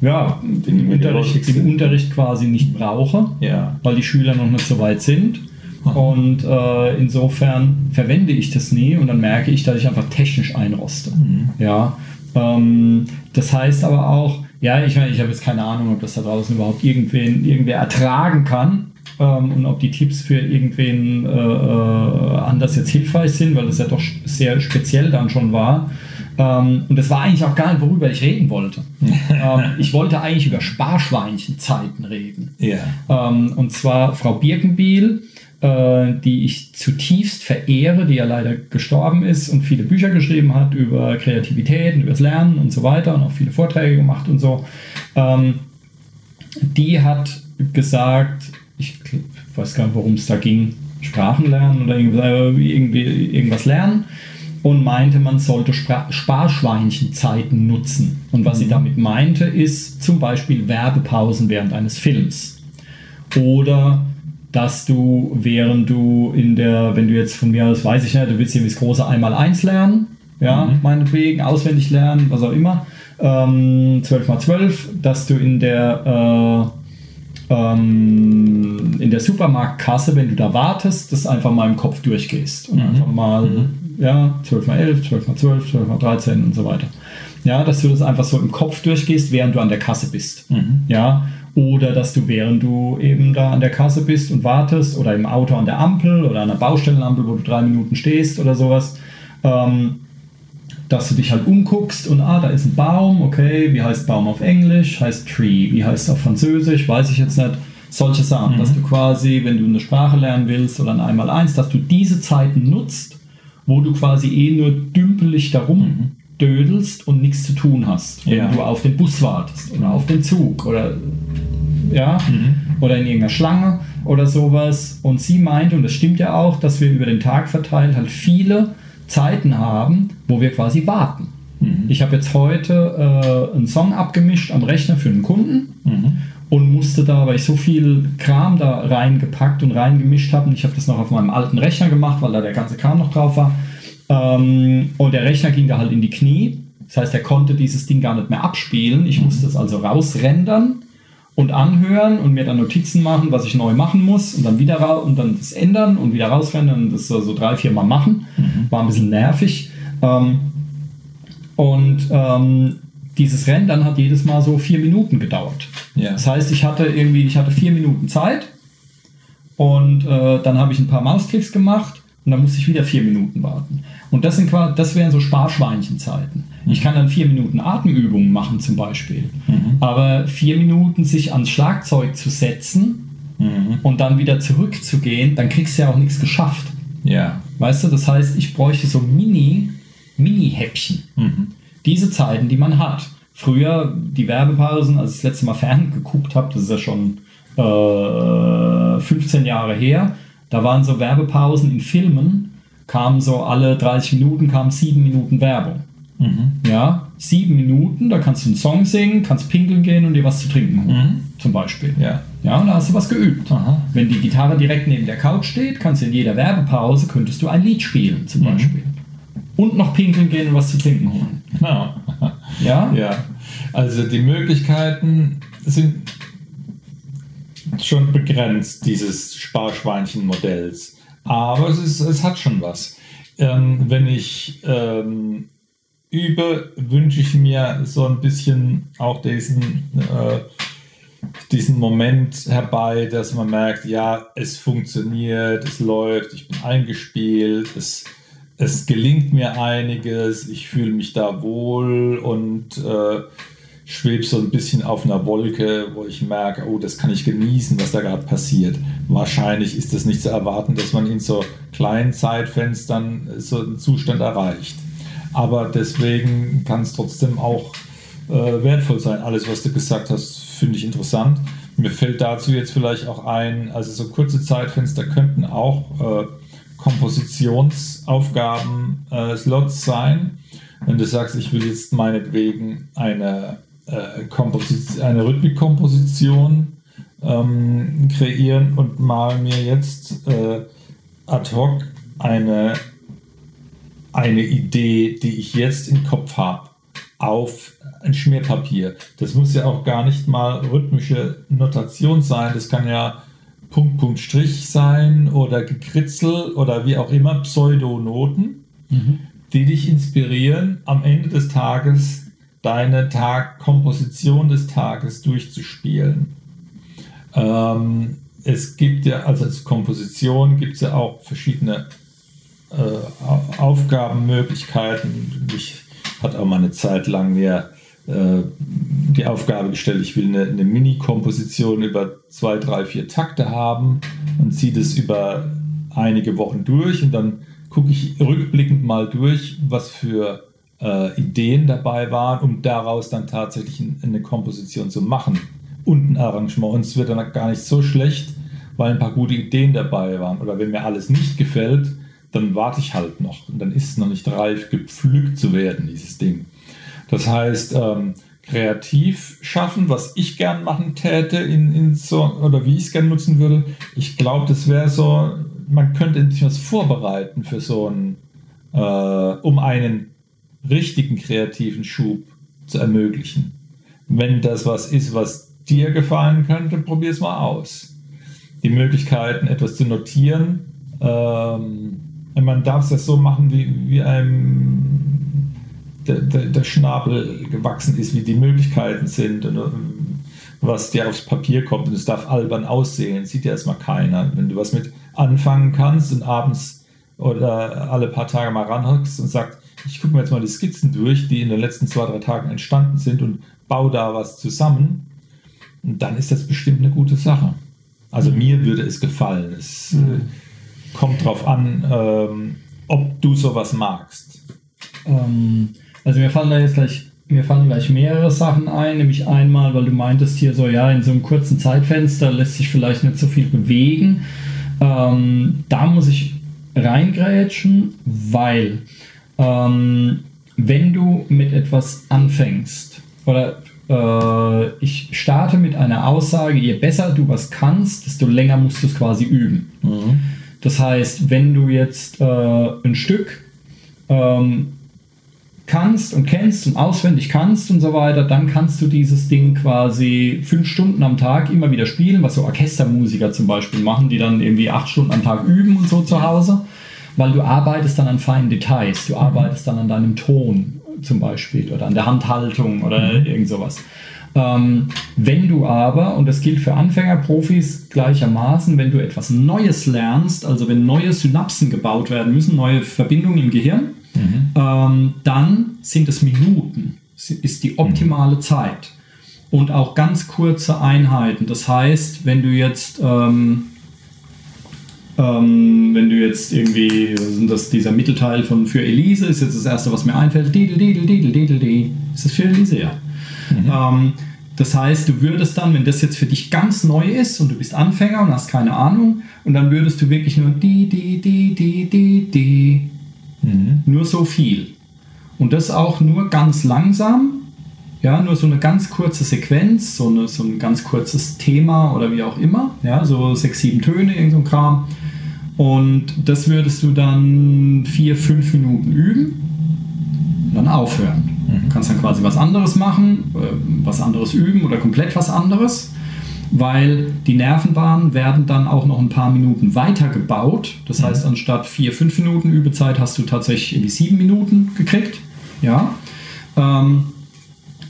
[SPEAKER 1] ja, im, Unterricht, im Unterricht quasi nicht brauche
[SPEAKER 3] Ja.
[SPEAKER 1] weil die Schüler noch nicht so weit sind. Und äh, insofern verwende ich das nie und dann merke ich, dass ich einfach technisch einroste. Ja, ähm, das heißt aber auch, ja, ich meine, ich habe jetzt keine Ahnung, ob das da draußen überhaupt irgendwen, irgendwer ertragen kann ähm, und ob die Tipps für irgendwen äh, äh, anders jetzt hilfreich sind, weil das ja doch sehr speziell dann schon war. Ähm, und das war eigentlich auch gar nicht, worüber ich reden wollte. ähm, ich wollte eigentlich über Sparschweinchenzeiten reden.
[SPEAKER 3] Ja.
[SPEAKER 1] Ähm, und zwar Frau Birkenbiel, äh, die ich zutiefst verehre, die ja leider gestorben ist und viele Bücher geschrieben hat über Kreativität, und über das Lernen und so weiter und auch viele Vorträge gemacht und so. Ähm, die hat gesagt, ich weiß gar nicht, worum es da ging, Sprachen lernen oder irgendwie, irgendwie irgendwas lernen und meinte, man sollte Sparschweinchenzeiten nutzen. Und was sie damit meinte, ist zum Beispiel Werbepausen während eines Films. Oder dass du, während du in der, wenn du jetzt von mir aus, weiß ich nicht, du willst hier das große Einmal-Eins lernen, ja, meinetwegen, auswendig lernen, was auch immer, ähm, 12 mal 12, dass du in der, äh, ähm, in der Supermarktkasse, wenn du da wartest, das einfach mal im Kopf durchgehst und einfach mal, ja, 12 mal 11, 12 mal 12, 12 mal 13 und so weiter. Ja, dass du das einfach so im Kopf durchgehst, während du an der Kasse bist. Ja, oder dass du, während du eben da an der Kasse bist und wartest oder im Auto an der Ampel oder an der Baustellenampel, wo du drei Minuten stehst oder sowas, ähm, dass du dich halt umguckst und ah, da ist ein Baum, okay, wie heißt Baum auf Englisch? Heißt Tree. Wie heißt es auf Französisch? Weiß ich jetzt nicht. Solche Sachen, dass du quasi, wenn du eine Sprache lernen willst oder ein Einmal-Eins, dass du diese Zeiten nutzt, wo du quasi eh nur dümpelig darum dödelst und nichts zu tun hast. Wenn
[SPEAKER 3] Ja.
[SPEAKER 1] du auf den Bus wartest oder auf den Zug oder ja, oder in irgendeiner Schlange, oder sowas. Und sie meinte, und das stimmt ja auch, dass wir über den Tag verteilt halt viele Zeiten haben, wo wir quasi warten. Mhm. Ich habe jetzt heute äh, einen Song abgemischt am Rechner für einen Kunden. Mhm und musste da, weil ich so viel Kram da reingepackt und reingemischt habe und ich habe das noch auf meinem alten Rechner gemacht, weil da der ganze Kram noch drauf war. Ähm, und der Rechner ging da halt in die Knie. Das heißt, er konnte dieses Ding gar nicht mehr abspielen. Ich musste es also rausrendern und anhören und mir dann Notizen machen, was ich neu machen muss und dann wieder raus und dann das ändern und wieder rausrendern und das so, so drei, vier Mal machen. Mhm. War ein bisschen nervig. Ähm, und ähm, dieses Rennen hat jedes Mal so vier Minuten gedauert. Ja. Das heißt, ich hatte irgendwie, ich hatte vier Minuten Zeit und äh, dann habe ich ein paar Mausklicks gemacht und dann musste ich wieder vier Minuten warten. Und das sind quasi, das wären so Sparschweinchenzeiten. Mhm. Ich kann dann vier Minuten Atemübungen machen zum Beispiel. Mhm. Aber vier Minuten sich ans Schlagzeug zu setzen mhm. und dann wieder zurückzugehen, dann kriegst du ja auch nichts geschafft.
[SPEAKER 3] Ja.
[SPEAKER 1] Weißt du, das heißt, ich bräuchte so Mini, Mini-Häppchen. Mhm diese Zeiten, die man hat. Früher die Werbepausen, als ich das letzte Mal fern geguckt habe, das ist ja schon äh, 15 Jahre her, da waren so Werbepausen in Filmen, kamen so alle 30 Minuten, kamen sieben Minuten Werbung. Mhm. Ja, sieben Minuten, da kannst du einen Song singen, kannst pinkeln gehen und dir was zu trinken holen, mhm. zum Beispiel. Ja. ja, und da hast du was geübt. Aha. Wenn die Gitarre direkt neben der Couch steht, kannst du in jeder Werbepause, könntest du ein Lied spielen, zum mhm. Beispiel und noch pinkeln gehen und was zu trinken holen.
[SPEAKER 3] Ja. Ja? Ja. Also die Möglichkeiten sind schon begrenzt, dieses Sparschweinchen-Modells. Aber es, ist, es hat schon was. Ähm, wenn ich ähm, übe, wünsche ich mir so ein bisschen auch diesen, äh, diesen Moment herbei, dass man merkt, ja, es funktioniert, es läuft, ich bin eingespielt, es es gelingt mir einiges, ich fühle mich da wohl und äh, schwebe so ein bisschen auf einer Wolke, wo ich merke, oh, das kann ich genießen, was da gerade passiert. Wahrscheinlich ist es nicht zu erwarten, dass man in so kleinen Zeitfenstern so einen Zustand erreicht. Aber deswegen kann es trotzdem auch äh, wertvoll sein. Alles, was du gesagt hast, finde ich interessant. Mir fällt dazu jetzt vielleicht auch ein, also so kurze Zeitfenster könnten auch äh, Kompositionsaufgaben äh, sein. Wenn du sagst, ich will jetzt meinetwegen eine, äh, eine Rhythmikkomposition ähm, kreieren und mal mir jetzt äh, ad hoc eine, eine Idee, die ich jetzt im Kopf habe, auf ein Schmierpapier. Das muss ja auch gar nicht mal rhythmische Notation sein, das kann ja Punkt, Punkt, Strich sein oder Gekritzel oder wie auch immer, Pseudonoten, mhm. die dich inspirieren, am Ende des Tages deine Tag Komposition des Tages durchzuspielen. Ähm, es gibt ja, also als Komposition gibt es ja auch verschiedene äh, Aufgabenmöglichkeiten. Ich hatte auch mal eine Zeit lang mehr äh, die Aufgabe gestellt, ich will eine, eine Mini-Komposition über zwei, drei, vier Takte haben und ziehe das über einige Wochen durch und dann gucke ich rückblickend mal durch, was für äh, Ideen dabei waren, um daraus dann tatsächlich eine Komposition zu machen und ein Arrangement. Und es wird dann gar nicht so schlecht, weil ein paar gute Ideen dabei waren. Oder wenn mir alles nicht gefällt, dann warte ich halt noch und dann ist es noch nicht reif, gepflückt zu werden, dieses Ding. Das heißt, ähm, kreativ schaffen, was ich gern machen täte in, in so, oder wie ich es gern nutzen würde. Ich glaube, das wäre so, man könnte etwas vorbereiten für so einen, äh, um einen richtigen kreativen Schub zu ermöglichen. Wenn das was ist, was dir gefallen könnte, probier es mal aus. Die Möglichkeiten, etwas zu notieren, ähm, man darf es ja so machen, wie, wie einem der, der, der, Schnabel gewachsen ist, wie die Möglichkeiten sind und ähm, was dir aufs Papier kommt. Und es darf albern aussehen, sieht ja erstmal keiner. Wenn du was mit anfangen kannst und abends oder alle paar Tage mal ranhockst und sagst, ich gucke mir jetzt mal die Skizzen durch, die in den letzten zwei, drei Tagen entstanden sind und baue da was zusammen, dann ist das bestimmt eine gute Sache. Also mhm. mir würde es gefallen. Es mhm. äh, kommt drauf an, ähm, ob du sowas magst.
[SPEAKER 1] Ähm, also mir fallen da jetzt gleich mir fallen gleich mehrere Sachen ein, nämlich einmal, weil du meintest hier so, ja, in so einem kurzen Zeitfenster lässt sich vielleicht nicht so viel bewegen. Ähm, da muss ich reingrätschen, weil ähm, wenn du mit etwas anfängst oder äh, ich starte mit einer Aussage, je besser du was kannst, desto länger musst du es quasi üben. Mhm. Das heißt, wenn du jetzt äh, ein Stück ähm, kannst und kennst und auswendig kannst und so weiter, dann kannst du dieses Ding quasi fünf Stunden am Tag immer wieder spielen, was so Orchestermusiker zum Beispiel machen, die dann irgendwie acht Stunden am Tag üben und so zu Hause, weil du arbeitest dann an feinen Details, du mhm. arbeitest dann an deinem Ton zum Beispiel oder an der Handhaltung oder mhm. irgend sowas. Ähm, wenn du aber, und das gilt für Anfänger, Profis gleichermaßen, wenn du etwas Neues lernst, also wenn neue Synapsen gebaut werden müssen, neue Verbindungen im Gehirn, mhm. ähm, dann sind es Minuten, ist die optimale mhm. Zeit. Und auch ganz kurze Einheiten. Das heißt, wenn du jetzt, ähm, ähm, wenn du jetzt irgendwie, das dieser Mittelteil von für Elise ist jetzt das erste, was mir einfällt, didel, didel, didel, didel, didel. Ist das für Elise? Ja. Mhm. Ähm, das heißt, du würdest dann, wenn das jetzt für dich ganz neu ist und du bist Anfänger und hast keine Ahnung, und dann würdest du wirklich nur die, die, die, die, die, die, mhm. nur so viel. Und das auch nur ganz langsam, ja, nur so eine ganz kurze Sequenz, so, eine, so ein ganz kurzes Thema oder wie auch immer, ja, so sechs, sieben Töne, irgend so ein Kram. Und das würdest du dann vier, fünf Minuten üben und dann aufhören. Mhm. Du kannst dann quasi was anderes machen, äh, was anderes üben oder komplett was anderes, weil die Nervenbahnen werden dann auch noch ein paar Minuten weiter gebaut. Das mhm. heißt, anstatt vier, fünf Minuten Übezeit hast du tatsächlich irgendwie sieben Minuten gekriegt. Ja. Ähm,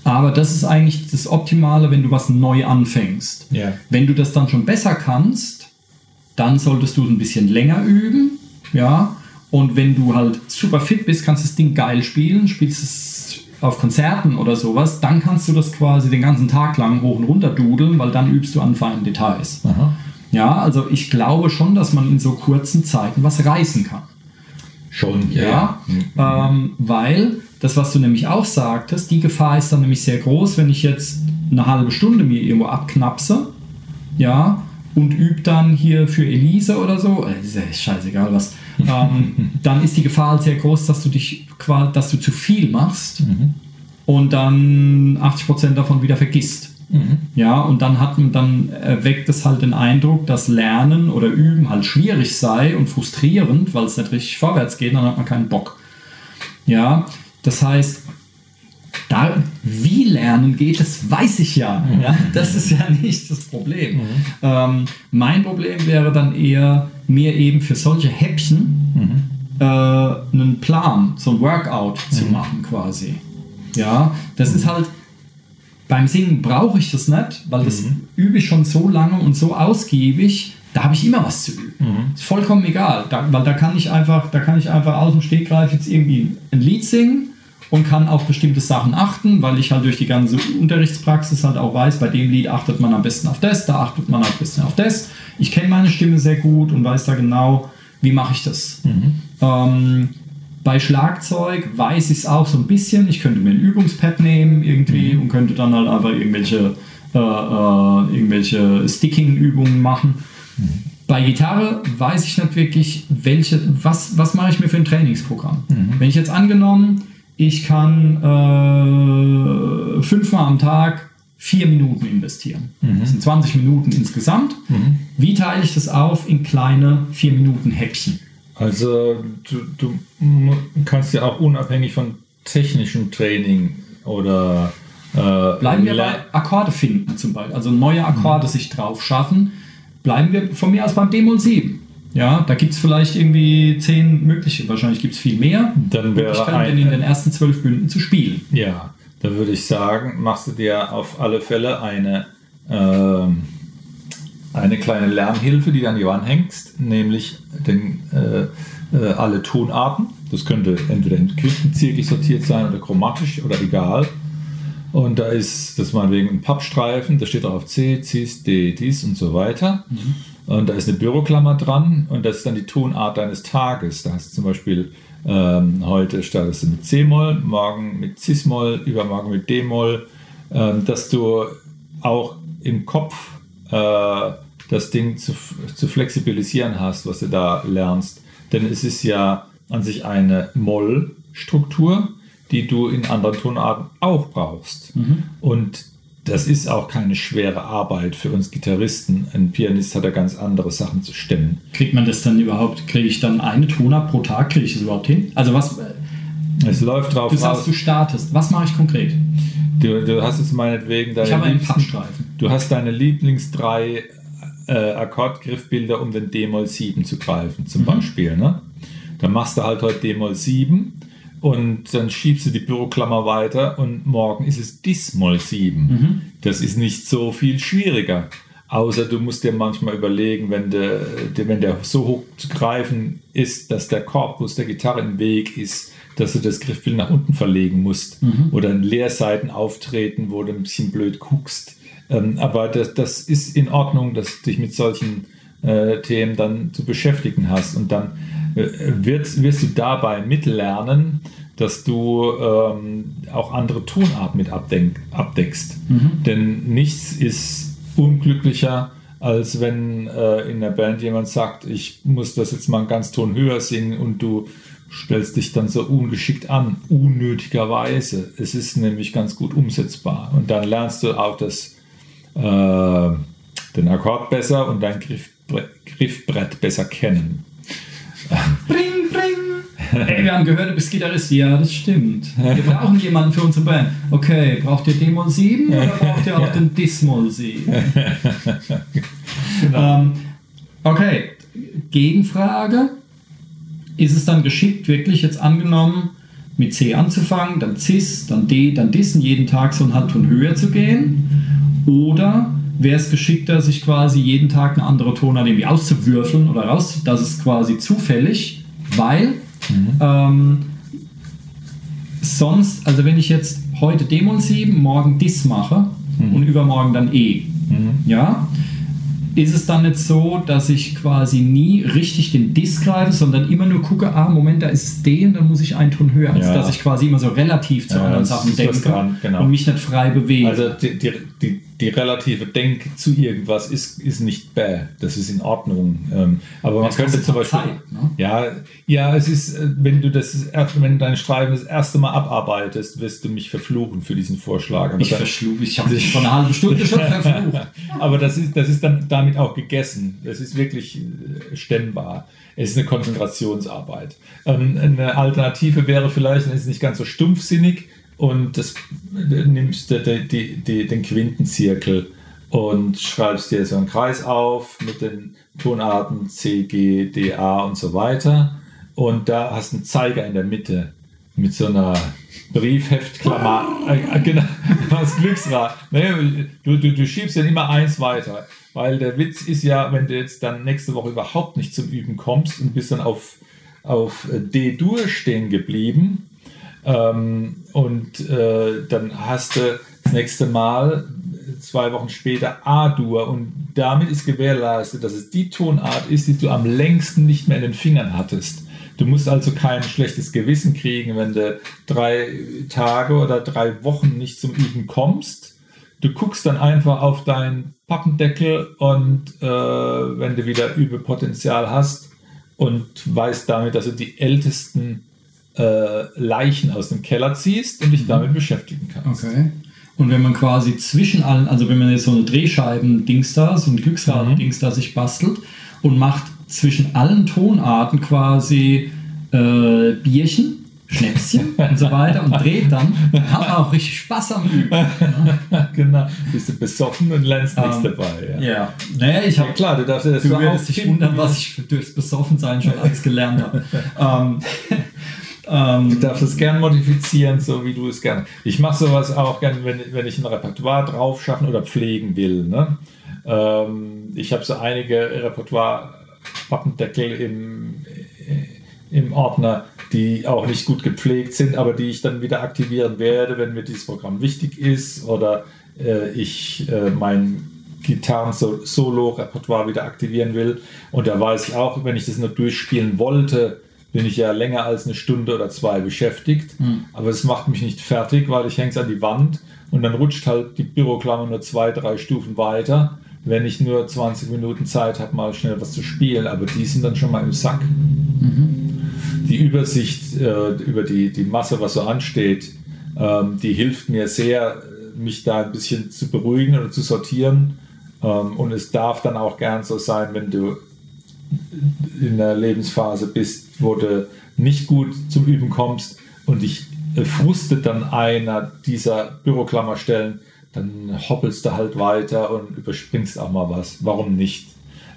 [SPEAKER 1] aber das ist eigentlich das Optimale, wenn du was neu anfängst.
[SPEAKER 3] Yeah.
[SPEAKER 1] Wenn du das dann schon besser kannst, dann solltest du ein bisschen länger üben. Ja. Und wenn du halt super fit bist, kannst du das Ding geil spielen, spielst es auf Konzerten oder sowas, dann kannst du das quasi den ganzen Tag lang hoch und runter dudeln, weil dann übst du an feinen Details. Aha. Ja, also ich glaube schon, dass man in so kurzen Zeiten was reißen kann.
[SPEAKER 3] Schon,
[SPEAKER 1] ja. ja mhm. ähm, weil das, was du nämlich auch sagtest, die Gefahr ist dann nämlich sehr groß, wenn ich jetzt eine halbe Stunde mir irgendwo abknapse, ja, und übe dann hier für Elise oder so, äh, ist ja scheißegal was, ähm, dann ist die Gefahr sehr groß, dass du dich dass du zu viel machst mhm. und dann 80% davon wieder vergisst. Mhm. Ja, und dann hat dann erweckt es halt den Eindruck, dass Lernen oder Üben halt schwierig sei und frustrierend, weil es nicht richtig vorwärts geht, dann hat man keinen Bock. Ja, das heißt, da, wie lernen geht, das weiß ich ja. Mhm. ja. Das ist ja nicht das Problem. Mhm. Ähm, mein Problem wäre dann eher, mir eben für solche Häppchen mhm. äh, einen Plan, so ein Workout zu mhm. machen quasi. Ja, das ist halt, beim Singen brauche ich das nicht, weil das mhm. übe ich schon so lange und so ausgiebig, da habe ich immer was zu üben. Mhm. Ist vollkommen egal, da, weil da kann ich einfach, da kann ich einfach aus dem Stegreif jetzt irgendwie ein Lied singen und kann auf bestimmte Sachen achten, weil ich halt durch die ganze Unterrichtspraxis halt auch weiß, bei dem Lied achtet man am besten auf das, da achtet man am besten auf das. Ich kenne meine Stimme sehr gut und weiß da genau, wie mache ich das. Mhm. Ähm, bei Schlagzeug weiß ich es auch so ein bisschen. Ich könnte mir ein Übungspad nehmen irgendwie mhm. und könnte dann halt einfach irgendwelche, äh, äh, irgendwelche Sticking-Übungen machen. Mhm. Bei Gitarre weiß ich nicht wirklich, welche, was, was mache ich mir für ein Trainingsprogramm. Mhm. Wenn ich jetzt angenommen, ich kann äh, fünfmal am Tag vier Minuten investieren. Mhm. Das sind 20 Minuten insgesamt. Mhm. Wie teile ich das auf in kleine vier Minuten Häppchen?
[SPEAKER 3] Also du, du kannst ja auch unabhängig von technischem Training oder
[SPEAKER 1] äh, bleiben wir bei Akkorde finden zum Beispiel, also neue Akkorde mhm. sich drauf schaffen. Bleiben wir von mir aus beim D-Moll 7. Ja, da gibt es vielleicht irgendwie zehn mögliche, wahrscheinlich gibt es viel mehr.
[SPEAKER 3] Dann wäre
[SPEAKER 1] ein, in den ersten zwölf Bünden zu spielen.
[SPEAKER 3] Ja, da würde ich sagen, machst du dir auf alle Fälle eine, äh, eine kleine Lernhilfe, die du an die Wand hängst, nämlich den, äh, äh, alle Tonarten. Das könnte entweder in Quintenzirkel sortiert sein oder chromatisch oder egal. Und da ist das meinetwegen ein Pappstreifen, da steht drauf C, Cis, D, dies und so weiter. Mhm. Und da ist eine Büroklammer dran und das ist dann die Tonart deines Tages. Da hast du zum Beispiel ähm, heute startest du mit C-Moll, morgen mit Cis-Moll, übermorgen mit D-Moll, ähm, dass du auch im Kopf äh, das Ding zu, zu flexibilisieren hast, was du da lernst. Denn es ist ja an sich eine Moll-Struktur, die du in anderen Tonarten auch brauchst. Mhm. Und das ist auch keine schwere Arbeit für uns Gitarristen. Ein Pianist hat ja ganz andere Sachen zu stemmen.
[SPEAKER 1] Kriegt man das dann überhaupt, kriege ich dann eine Tonart pro Tag, kriege ich das überhaupt hin? Also was...
[SPEAKER 3] Es läuft drauf
[SPEAKER 1] Du sagst, du startest. Was mache ich konkret?
[SPEAKER 3] Du, du hast jetzt meinetwegen
[SPEAKER 1] deine Ich habe einen Pappstreifen.
[SPEAKER 3] Du hast deine Lieblings drei äh, Akkordgriffbilder, um den D-Moll 7 zu greifen, zum mhm. Beispiel. Ne? Dann machst du halt heute D-Moll 7 und dann schiebst du die Büroklammer weiter und morgen ist es Dis-Moll 7. Mhm. Das ist nicht so viel schwieriger. Außer du musst dir manchmal überlegen, wenn der, wenn der so hoch zu greifen ist, dass der Korpus der Gitarre im Weg ist, dass du das Griffbild nach unten verlegen musst. Mhm. Oder in Leerseiten auftreten, wo du ein bisschen blöd guckst. Ähm, aber das, das ist in Ordnung, dass du dich mit solchen äh, Themen dann zu beschäftigen hast. Und dann äh, wirst, wirst du dabei mitlernen, dass du ähm, auch andere Tonarten mit abdenk, abdeckst. Mhm. Denn nichts ist unglücklicher, als wenn äh, in der Band jemand sagt, ich muss das jetzt mal einen ganz Ton höher singen und du stellst dich dann so ungeschickt an, unnötigerweise. Es ist nämlich ganz gut umsetzbar. Und dann lernst du auch das, äh, den Akkord besser und dein Griffbrett, Griffbrett besser kennen.
[SPEAKER 1] Bring, bring. Ey, wir haben gehört, du bist Gitarrist. Ja, das stimmt. Wir brauchen jemanden für unsere Band. Okay, braucht ihr D-Moll 7 oder braucht ihr auch den Dis-Moll 7? genau. ähm, okay, Gegenfrage. Ist es dann geschickt, wirklich jetzt angenommen, mit C anzufangen, dann Cis, dann D, dann Dissen, jeden Tag so einen Halbton höher zu gehen? Oder wäre es geschickter, sich quasi jeden Tag eine andere Tonart irgendwie auszuwürfeln oder raus, das ist quasi zufällig, weil mhm. ähm, sonst, also wenn ich jetzt heute Dämon 7, morgen Dis mache mhm. und übermorgen dann E, mhm. ja, ist es dann nicht so, dass ich quasi nie richtig den Disk greife, sondern immer nur gucke, ah, Moment, da ist es D und dann muss ich einen Ton höher, als ja. dass ich quasi immer so relativ zu ja, anderen Sachen denke dran, genau. und mich nicht frei bewege.
[SPEAKER 3] Also die, die, die, die relative Denk zu irgendwas ist, ist nicht bäh, das ist in Ordnung. Ähm, aber man das könnte zum Beispiel. Zeit, ne? ja, ja, es ist, äh, wenn du das wenn dein Schreiben das erste Mal abarbeitest, wirst du mich verfluchen für diesen Vorschlag.
[SPEAKER 1] Aber ich verschluge, ich habe dich vor einer halben Stunde schon verflucht.
[SPEAKER 3] aber das ist, das ist dann damit auch gegessen. Das ist wirklich äh, stemmbar. Es ist eine Konzentrationsarbeit. Ähm, eine Alternative wäre vielleicht, dann ist es nicht ganz so stumpfsinnig, und das nimmst du die, die, die, den Quintenzirkel und schreibst dir so einen Kreis auf mit den Tonarten C, G, D, A und so weiter. Und da hast du einen Zeiger in der Mitte mit so einer Briefheftklammer. Äh, genau, das Glücksrad. Ne, du, du, du schiebst ja immer eins weiter. Weil der Witz ist ja, wenn du jetzt dann nächste Woche überhaupt nicht zum Üben kommst und bist dann auf, auf D-Dur stehen geblieben, ähm, und äh, dann hast du das nächste Mal zwei Wochen später A-Dur und damit ist gewährleistet, dass es die Tonart ist, die du am längsten nicht mehr in den Fingern hattest. Du musst also kein schlechtes Gewissen kriegen, wenn du drei Tage oder drei Wochen nicht zum Üben kommst. Du guckst dann einfach auf deinen Pappendeckel und äh, wenn du wieder Übepotenzial hast und weißt damit, dass du die ältesten äh, Leichen aus dem Keller ziehst und dich mhm. damit beschäftigen kannst.
[SPEAKER 1] Okay. Und wenn man quasi zwischen allen, also wenn man jetzt so eine Drehscheiben-Dings da, so ein Glücksrad-Dings da sich bastelt und macht zwischen allen Tonarten quasi äh, Bierchen, Schnäpschen und so weiter und dreht dann, dann hat man auch richtig Spaß am Üben.
[SPEAKER 3] Ja. genau. Bist du besoffen und lernst nichts um, ähm, dabei.
[SPEAKER 1] Ja, ja. Naja, ich habe. Ja, klar, du darfst ja das Du wirst dich wundern, was ich durchs Besoffensein schon alles gelernt habe. um,
[SPEAKER 3] ähm, du darfst es gern modifizieren, so wie du es gerne. Ich mache sowas auch gern, wenn, wenn ich ein Repertoire drauf schaffen oder pflegen will. Ne? Ähm, ich habe so einige Repertoire-Pappendeckel im, im Ordner, die auch nicht gut gepflegt sind, aber die ich dann wieder aktivieren werde, wenn mir dieses Programm wichtig ist oder äh, ich äh, mein Gitarren-Solo-Repertoire wieder aktivieren will. Und da weiß ich auch, wenn ich das nur durchspielen wollte, bin ich ja länger als eine Stunde oder zwei beschäftigt. Mhm. Aber es macht mich nicht fertig, weil ich hänge es an die Wand und dann rutscht halt die Büroklammer nur zwei, drei Stufen weiter, wenn ich nur 20 Minuten Zeit habe, mal schnell was zu spielen. Aber die sind dann schon mal im Sack. Mhm. Die Übersicht äh, über die, die Masse, was so ansteht, ähm, die hilft mir sehr, mich da ein bisschen zu beruhigen oder zu sortieren. Ähm, und es darf dann auch gern so sein, wenn du in der Lebensphase bist, wo du nicht gut zum Üben kommst und dich äh, frustet dann einer dieser Büroklammerstellen, dann hoppelst du halt weiter und überspringst auch mal was. Warum nicht?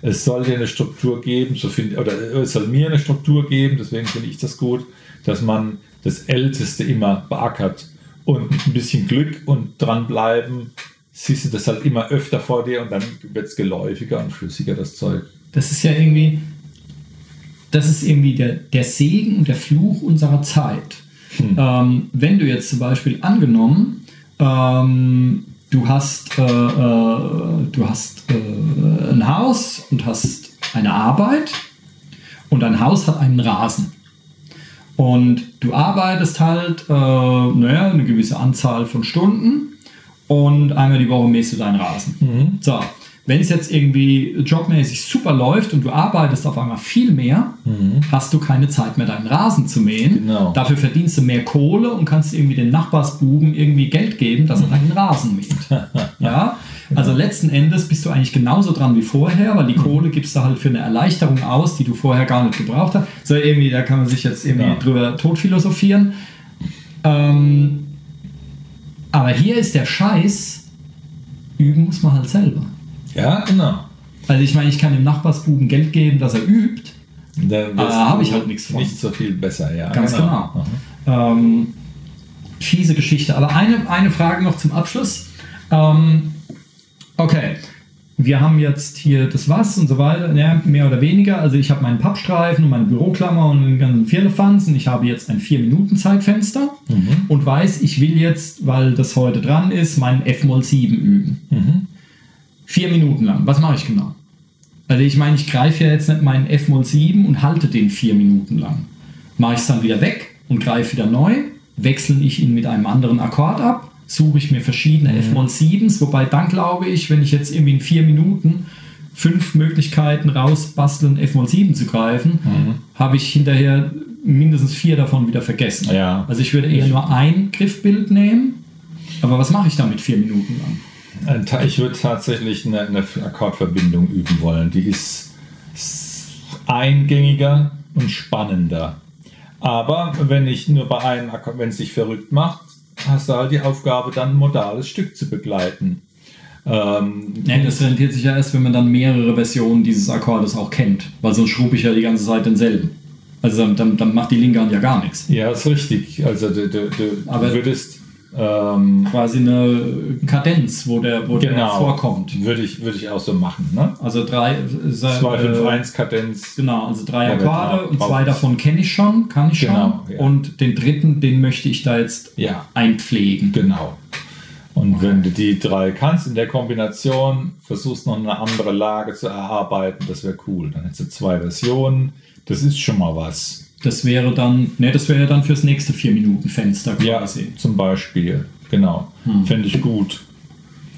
[SPEAKER 3] Es soll dir eine Struktur geben, so find, oder es soll mir eine Struktur geben, deswegen finde ich das gut, dass man das Älteste immer beackert und ein bisschen Glück und dranbleiben, siehst du das halt immer öfter vor dir und dann wird es geläufiger und flüssiger, das Zeug.
[SPEAKER 1] Das ist ja irgendwie, das ist irgendwie der, der Segen und der Fluch unserer Zeit. Hm. Ähm, wenn du jetzt zum Beispiel angenommen, ähm, du hast, äh, äh, du hast äh, ein Haus und hast eine Arbeit und dein Haus hat einen Rasen. Und du arbeitest halt, äh, naja, eine gewisse Anzahl von Stunden und einmal die Woche mähst du deinen Rasen. Mhm. So, wenn es jetzt irgendwie jobmäßig super läuft und du arbeitest auf einmal viel mehr, mhm. hast du keine Zeit mehr, deinen Rasen zu mähen. Genau. Dafür verdienst du mehr Kohle und kannst irgendwie den Nachbarsbuben irgendwie Geld geben, dass er deinen Rasen mäht. ja? Also letzten Endes bist du eigentlich genauso dran wie vorher, weil die Kohle gibst du halt für eine Erleichterung aus, die du vorher gar nicht gebraucht hast. So irgendwie, da kann man sich jetzt irgendwie ja. drüber totphilosophieren. Ähm, aber hier ist der Scheiß, üben muss man halt selber.
[SPEAKER 3] Ja, genau.
[SPEAKER 1] Also ich meine, ich kann dem Nachbarsbuben Geld geben, dass er übt. Da habe ich halt nichts von.
[SPEAKER 3] Nicht so viel besser, ja.
[SPEAKER 1] Ganz genau. genau. Ähm, fiese Geschichte. Aber eine, eine Frage noch zum Abschluss. Ähm, okay, wir haben jetzt hier das Was und so weiter, ja, mehr oder weniger. Also ich habe meinen Pappstreifen und meine Büroklammer und den ganzen Firlefanzen. Ich habe jetzt ein 4-Minuten-Zeitfenster mhm. und weiß, ich will jetzt, weil das heute dran ist, meinen F-Moll 7 üben. Mhm. Vier Minuten lang. Was mache ich genau? Also ich meine, ich greife ja jetzt nicht meinen F-Moll 7 und halte den vier Minuten lang. Mache ich es dann wieder weg und greife wieder neu, wechsle ich ihn mit einem anderen Akkord ab suche ich mir verschiedene mhm. F-Moll 7s, wobei dann glaube ich, wenn ich jetzt irgendwie in vier Minuten fünf Möglichkeiten rausbasteln, F-Moll 7 zu greifen, mhm. habe ich hinterher mindestens vier davon wieder vergessen.
[SPEAKER 3] Ja.
[SPEAKER 1] Also ich würde eher nur ein Griffbild nehmen, aber was mache ich damit vier Minuten lang?
[SPEAKER 3] Ich würde tatsächlich eine, eine Akkordverbindung üben wollen. Die ist eingängiger und spannender. Aber wenn ich nur bei einem Akkord, wenn es sich verrückt macht, hast du halt die Aufgabe, dann ein modales Stück zu begleiten.
[SPEAKER 1] Ähm, ja, das rentiert sich ja erst, wenn man dann mehrere Versionen dieses Akkordes auch kennt, weil sonst schrube ich ja die ganze Zeit denselben. Also dann, dann macht die linke Hand ja gar nichts.
[SPEAKER 3] Ja, ist richtig. Also du, du, du
[SPEAKER 1] Aber würdest ähm, quasi eine Kadenz, wo der, wo genau, der vorkommt.
[SPEAKER 3] Würde ich, würde ich auch so machen. Ne?
[SPEAKER 1] Also drei.
[SPEAKER 3] 251 äh, Kadenz.
[SPEAKER 1] Genau, also drei Akkorde und zwei davon kenne ich schon, kann ich genau, schon. Ja. Und den dritten, den möchte ich da jetzt
[SPEAKER 3] ja.
[SPEAKER 1] einpflegen.
[SPEAKER 3] Genau. Und okay. wenn du die drei kannst in der Kombination, versuchst noch eine andere Lage zu erarbeiten, das wäre cool. Dann hättest du zwei Versionen. Das ist schon mal was.
[SPEAKER 1] Das wäre dann, ne, das wäre dann fürs nächste 4-Minuten-Fenster
[SPEAKER 3] quasi. Ja, zum Beispiel, genau. Hm. Fände ich gut.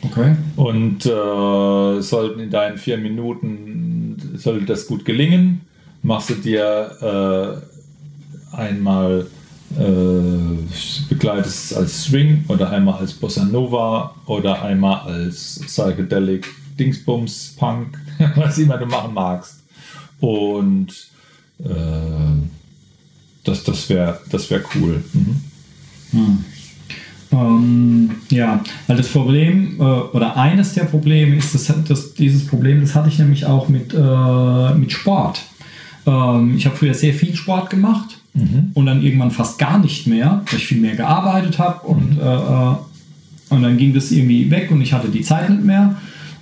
[SPEAKER 1] Okay.
[SPEAKER 3] Und äh, sollten in deinen vier Minuten, sollte das gut gelingen, machst du dir äh, einmal, äh, begleitest es als Swing oder einmal als Bossa Nova oder einmal als Psychedelic Dingsbums Punk, was immer du machen magst. Und äh, das, das wäre das wär cool. Mhm.
[SPEAKER 1] Hm. Ähm, ja, weil das Problem äh, oder eines der Probleme ist, dass, dass dieses Problem, das hatte ich nämlich auch mit, äh, mit Sport. Ähm, ich habe früher sehr viel Sport gemacht mhm. und dann irgendwann fast gar nicht mehr, weil ich viel mehr gearbeitet habe und, mhm. äh, und dann ging das irgendwie weg und ich hatte die Zeit nicht mehr,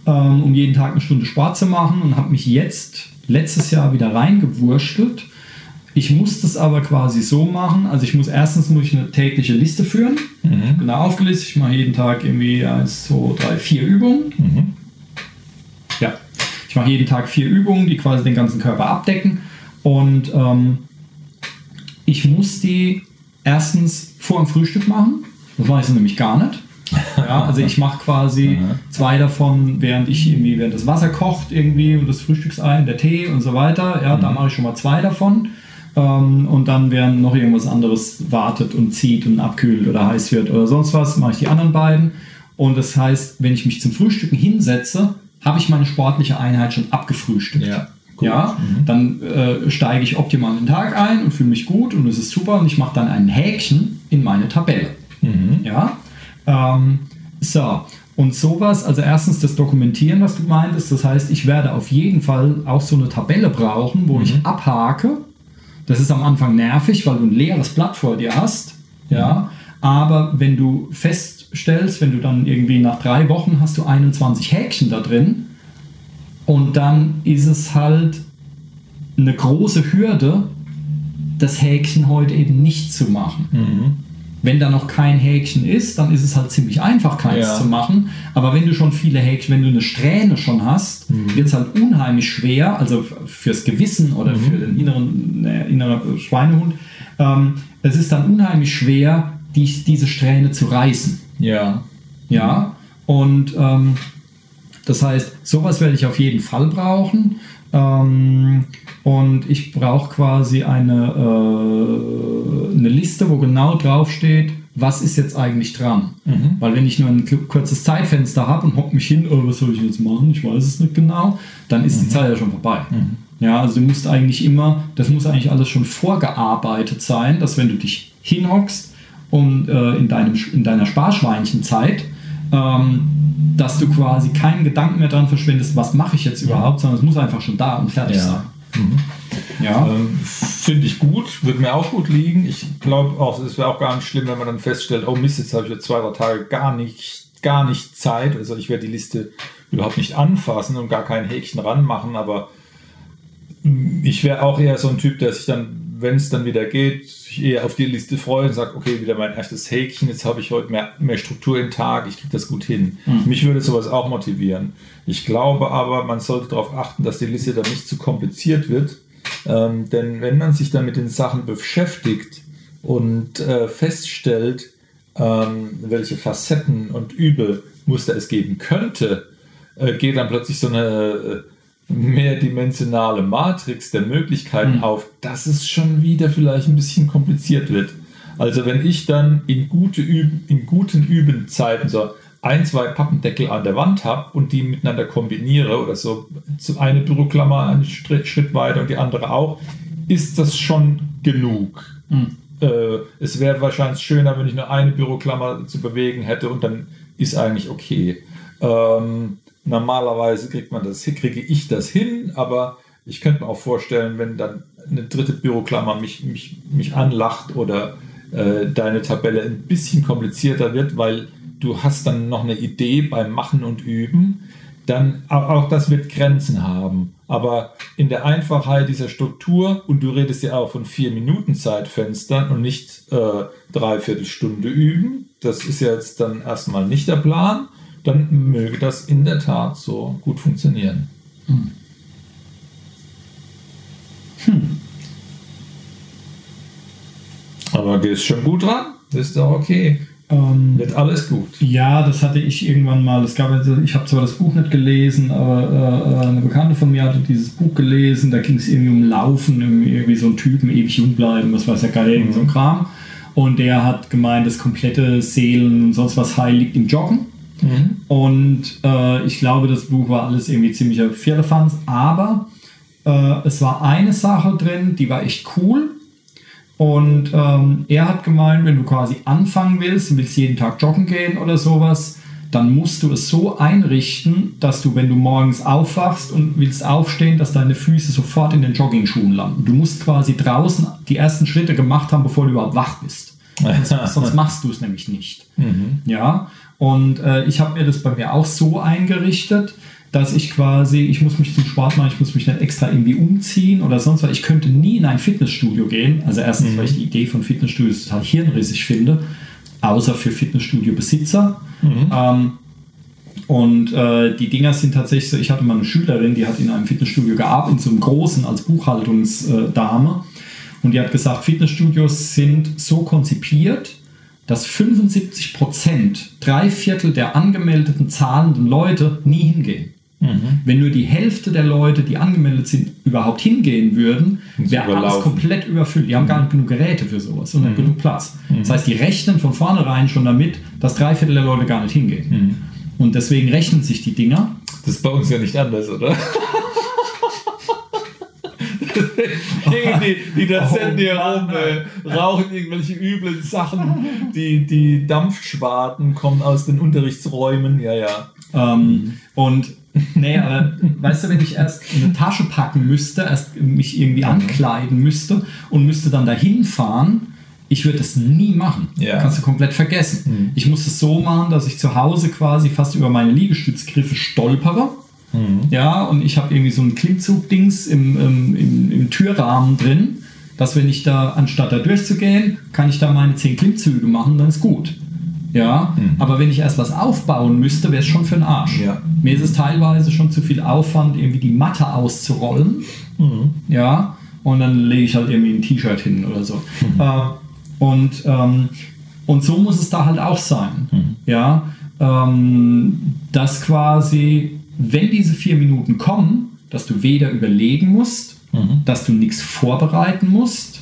[SPEAKER 1] ähm, um jeden Tag eine Stunde Sport zu machen und habe mich jetzt letztes Jahr wieder reingewurschtelt ich muss das aber quasi so machen. Also ich muss erstens muss ich eine tägliche Liste führen. Mhm. Genau aufgelistet. Ich mache jeden Tag irgendwie eins, zwei, drei, vier Übungen. Mhm. Ich mache jeden Tag vier Übungen, die quasi den ganzen Körper abdecken. Und ähm, ich muss die erstens vor dem Frühstück machen. Das mache ich so nämlich gar nicht. Ja, also ich mache quasi zwei davon, während ich irgendwie, während das Wasser kocht irgendwie und das Frühstücksei, der Tee und so weiter. Ja, da mache ich schon mal zwei davon. Ähm, und dann, während noch irgendwas anderes wartet und zieht und abkühlt oder heiß wird oder sonst was, mache ich die anderen beiden. Und das heißt, wenn ich mich zum Frühstücken hinsetze, habe ich meine sportliche Einheit schon abgefrühstückt.
[SPEAKER 3] Ja.
[SPEAKER 1] Ja,
[SPEAKER 3] Mhm.
[SPEAKER 1] dann äh, steige ich optimal in den Tag ein und fühle mich gut und es ist super und ich mache dann ein Häkchen in meine Tabelle.
[SPEAKER 3] Mhm.
[SPEAKER 1] Ja, ähm, so. Und sowas, also erstens das Dokumentieren, was du meintest, das heißt, ich werde auf jeden Fall auch so eine Tabelle brauchen, wo ich abhake. Das ist am Anfang nervig, weil du ein leeres Blatt vor dir hast. Ja, aber wenn du feststellst, wenn du dann irgendwie nach drei Wochen hast du 21 Häkchen da drin und dann ist es halt eine große Hürde, das Häkchen heute eben nicht zu machen.
[SPEAKER 3] Mhm.
[SPEAKER 1] Wenn da noch kein Häkchen ist, dann ist es halt ziemlich einfach, keins
[SPEAKER 3] Ja.
[SPEAKER 1] zu machen. Aber wenn du schon viele Häkchen, wenn du eine Strähne schon hast,
[SPEAKER 3] Mhm.
[SPEAKER 1] wird es halt unheimlich schwer, also fürs Gewissen oder
[SPEAKER 3] Mhm.
[SPEAKER 1] für den inneren, äh, inneren Schweinehund, ähm, es ist dann unheimlich schwer, die, diese Strähne zu reißen.
[SPEAKER 3] Ja.
[SPEAKER 1] Ja, und ähm, das heißt, sowas werde ich auf jeden Fall brauchen. Ähm, und ich brauche quasi eine, äh, eine Liste, wo genau drauf steht, was ist jetzt eigentlich dran. Weil wenn ich nur ein ku- kurzes Zeitfenster habe und hock mich hin, oh, was soll ich jetzt machen, ich weiß es nicht genau, dann ist die Zeit ja schon vorbei. Ja, also du musst eigentlich immer, das muss eigentlich alles schon vorgearbeitet sein, dass wenn du dich hinhockst und äh, in, deinem, in deiner Sparschweinchenzeit, ähm, dass du quasi keinen Gedanken mehr dran verschwendest, was mache ich jetzt überhaupt, sondern es muss einfach schon da und fertig
[SPEAKER 3] Ja.
[SPEAKER 1] sein. Ja.
[SPEAKER 3] Ähm, Finde ich gut, würde mir auch gut liegen. Ich glaube auch, es wäre auch gar nicht schlimm, wenn man dann feststellt, oh Mist, jetzt habe ich jetzt zwei, drei Tage gar nicht, gar nicht Zeit. Also ich werde die Liste überhaupt nicht anfassen und gar kein Häkchen ranmachen, aber ich wäre auch eher so ein Typ, der sich dann, wenn es dann wieder geht, eher auf die Liste freut und sagt, okay, wieder mein erstes Häkchen, jetzt habe ich heute mehr, mehr Struktur im Tag, ich kriege das gut hin. Mich würde sowas auch motivieren. Ich glaube aber, man sollte darauf achten, dass die Liste dann nicht zu kompliziert wird, ähm, denn wenn man sich dann mit den Sachen beschäftigt und äh, feststellt, ähm, welche Facetten und Übemuster es geben könnte, äh, geht dann plötzlich so eine äh, mehrdimensionale Matrix der Möglichkeiten auf, dass es schon wieder vielleicht ein bisschen kompliziert wird. Also wenn ich dann in, gute Üben, in guten Übenzeiten so ein, zwei Pappendeckel an der Wand habe und die miteinander kombiniere oder so, eine Büroklammer einen Schritt, Schritt weiter und die andere auch, ist das schon genug. Äh, es wäre wahrscheinlich schöner, wenn ich nur eine Büroklammer zu bewegen hätte und dann ist eigentlich okay. Ähm, normalerweise kriegt man das, kriege ich das hin, aber ich könnte mir auch vorstellen, wenn dann eine dritte Büroklammer mich, mich, mich anlacht oder äh, deine Tabelle ein bisschen komplizierter wird, weil du hast dann noch eine Idee beim Machen und Üben, dann auch, das wird Grenzen haben. Aber in der Einfachheit dieser Struktur, und du redest ja auch von vier Minuten Zeitfenstern und nicht äh, dreiviertel Stunde üben, das ist ja jetzt dann erstmal nicht der Plan, dann möge das in der Tat so gut funktionieren. Aber gehst schon gut dran, das ist doch okay.
[SPEAKER 1] Ähm,
[SPEAKER 3] Wird alles gut.
[SPEAKER 1] Ja, das hatte ich irgendwann mal. Es gab, ich habe zwar das Buch nicht gelesen, aber äh, eine Bekannte von mir hatte dieses Buch gelesen. Da ging es irgendwie um Laufen, um irgendwie so einen Typen ewig jung bleiben, was weiß der Geil, irgend so ein Kram. Und der hat gemeint, das komplette Seelen und sonst was Heil liegt im Joggen. Und äh, ich glaube, das Buch war alles irgendwie ziemlicher Firlefanz, aber äh, es war eine Sache drin, die war echt cool. Und ähm, er hat gemeint, wenn du quasi anfangen willst und willst jeden Tag joggen gehen oder sowas, dann musst du es so einrichten, dass du, wenn du morgens aufwachst und willst aufstehen, dass deine Füße sofort in den Joggingschuhen landen. Du musst quasi draußen die ersten Schritte gemacht haben, bevor du überhaupt wach bist. Sonst, sonst machst du es nämlich nicht. Ja, und äh, ich habe mir das bei mir auch so eingerichtet, dass ich quasi, ich muss mich zum Sport machen, ich muss mich nicht extra irgendwie umziehen oder sonst was. Ich könnte nie in ein Fitnessstudio gehen. Also erstens, weil ich die Idee von Fitnessstudios total hirnrissig finde, außer für Fitnessstudio-Besitzer. Ähm, Und äh, die Dinger sind tatsächlich so, ich hatte mal eine Schülerin, die hat in einem Fitnessstudio gearbeitet, in so einem großen als Buchhaltungsdame. Und die hat gesagt, Fitnessstudios sind so konzipiert, dass 75 Prozent, drei Viertel der angemeldeten zahlenden Leute nie hingehen. Mhm. Wenn nur die Hälfte der Leute, die angemeldet sind, überhaupt hingehen würden, wäre alles komplett überfüllt. Die haben mhm. gar nicht genug Geräte für sowas und mhm. nicht genug Platz. Mhm. Das heißt, die rechnen von vornherein schon damit, dass drei Viertel der Leute gar nicht hingehen. Mhm. Und deswegen rechnen sich die Dinger.
[SPEAKER 3] Das ist bei uns ja nicht anders, oder? die, die Dozenten hier rum, äh, rauchen irgendwelche üblen Sachen. Die, die Dampfschwaden kommen aus den Unterrichtsräumen, ja, ja.
[SPEAKER 1] Ähm, und nee, aber weißt du, wenn ich erst eine Tasche packen müsste, erst mich irgendwie mhm. ankleiden müsste und müsste dann dahin fahren, ich würde das nie machen. Ja. Kannst du komplett vergessen. Mhm. Ich muss es so machen, dass ich zu Hause quasi fast über meine Liegestützgriffe stolpere Mhm. Ja, und ich habe irgendwie so ein Klimmzug-Dings im, im, im, im, Türrahmen drin, dass wenn ich da, anstatt da durchzugehen, kann ich da meine 10 Klimmzüge machen, dann ist gut. Ja, mhm. aber wenn ich erst was aufbauen müsste, wäre es schon für den Arsch. Ja. Mir ist es teilweise schon zu viel Aufwand, irgendwie die Matte auszurollen. Mhm. Ja, und dann lege ich halt irgendwie ein T-Shirt hin oder so. Mhm. Äh, und, ähm, und so muss es da halt auch sein. Mhm. Ja, ähm, dass quasi wenn diese vier Minuten kommen, dass du weder überlegen musst, mhm. dass du nichts vorbereiten musst.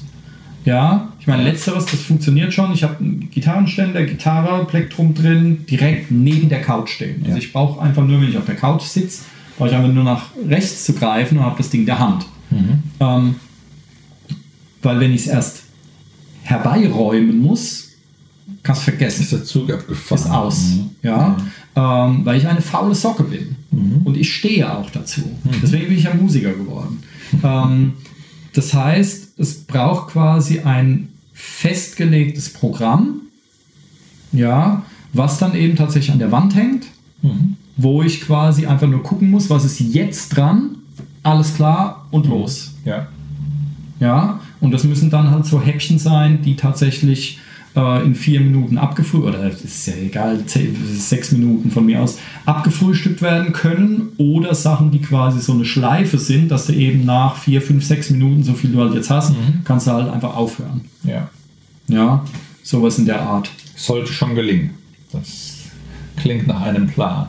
[SPEAKER 1] Ja, ich meine, letzteres, das funktioniert schon. Ich habe einen Gitarrenständer, Gitarre, Plektrum drin, direkt neben der Couch stehen. Also ja. ich brauche einfach nur, wenn ich auf der Couch sitze, brauche ich einfach nur nach rechts zu greifen und habe das Ding in der Hand. Mhm. Ähm, weil wenn ich es erst herbeiräumen muss, kannst du vergessen.
[SPEAKER 3] Ist der Zug abgefahren.
[SPEAKER 1] Ist aus. Mhm. Ja. Ähm, weil ich eine faule Socke bin. Mhm. Und ich stehe auch dazu. Mhm. Deswegen bin ich ja Musiker geworden. ähm, das heißt, es braucht quasi ein festgelegtes Programm, ja, was dann eben tatsächlich an der Wand hängt, mhm. wo ich quasi einfach nur gucken muss, was ist jetzt dran, alles klar und los.
[SPEAKER 3] Ja.
[SPEAKER 1] Ja, und das müssen dann halt so Häppchen sein, die tatsächlich äh, in vier Minuten abgefrühstückt, oder ist ja egal, sechs Minuten von mir aus, abgefrühstückt werden können oder Sachen, die quasi so eine Schleife sind, dass du eben nach vier, fünf, sechs Minuten, so viel du halt jetzt hast, mhm. kannst du halt einfach aufhören.
[SPEAKER 3] Ja.
[SPEAKER 1] Ja, sowas in der Art.
[SPEAKER 3] Sollte schon gelingen. Das klingt nach einem Plan.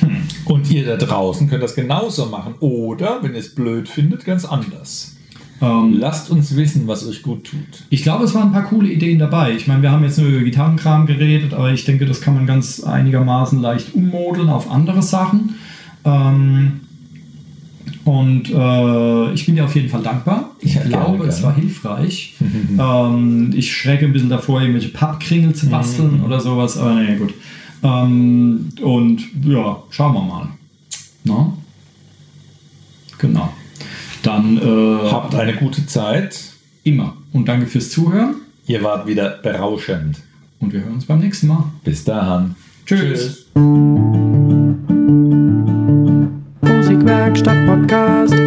[SPEAKER 3] Hm. Und ihr da draußen könnt das genauso machen. Oder, wenn ihr es blöd findet, ganz anders. Ähm, Lasst uns wissen, was euch gut tut.
[SPEAKER 1] Ich glaube, es waren ein paar coole Ideen dabei. Ich meine, wir haben jetzt nur über Gitarrenkram geredet, aber ich denke, das kann man ganz einigermaßen leicht ummodeln auf andere Sachen. Ähm, und äh, ich bin dir auf jeden Fall dankbar. Ich ja, glaube, gerne, es war hilfreich. ähm, ich schrecke ein bisschen davor, irgendwelche Pappkringel zu basteln mhm. oder sowas, aber naja, gut. Ähm, und ja, schauen wir mal. No? Genau. Dann
[SPEAKER 3] äh, habt eine gute Zeit.
[SPEAKER 1] Immer. Und danke fürs Zuhören.
[SPEAKER 3] Ihr wart wieder berauschend.
[SPEAKER 1] Und wir hören uns beim nächsten Mal.
[SPEAKER 3] Bis dahin.
[SPEAKER 1] Tschüss. Tschüss. Musikwerkstatt Podcast.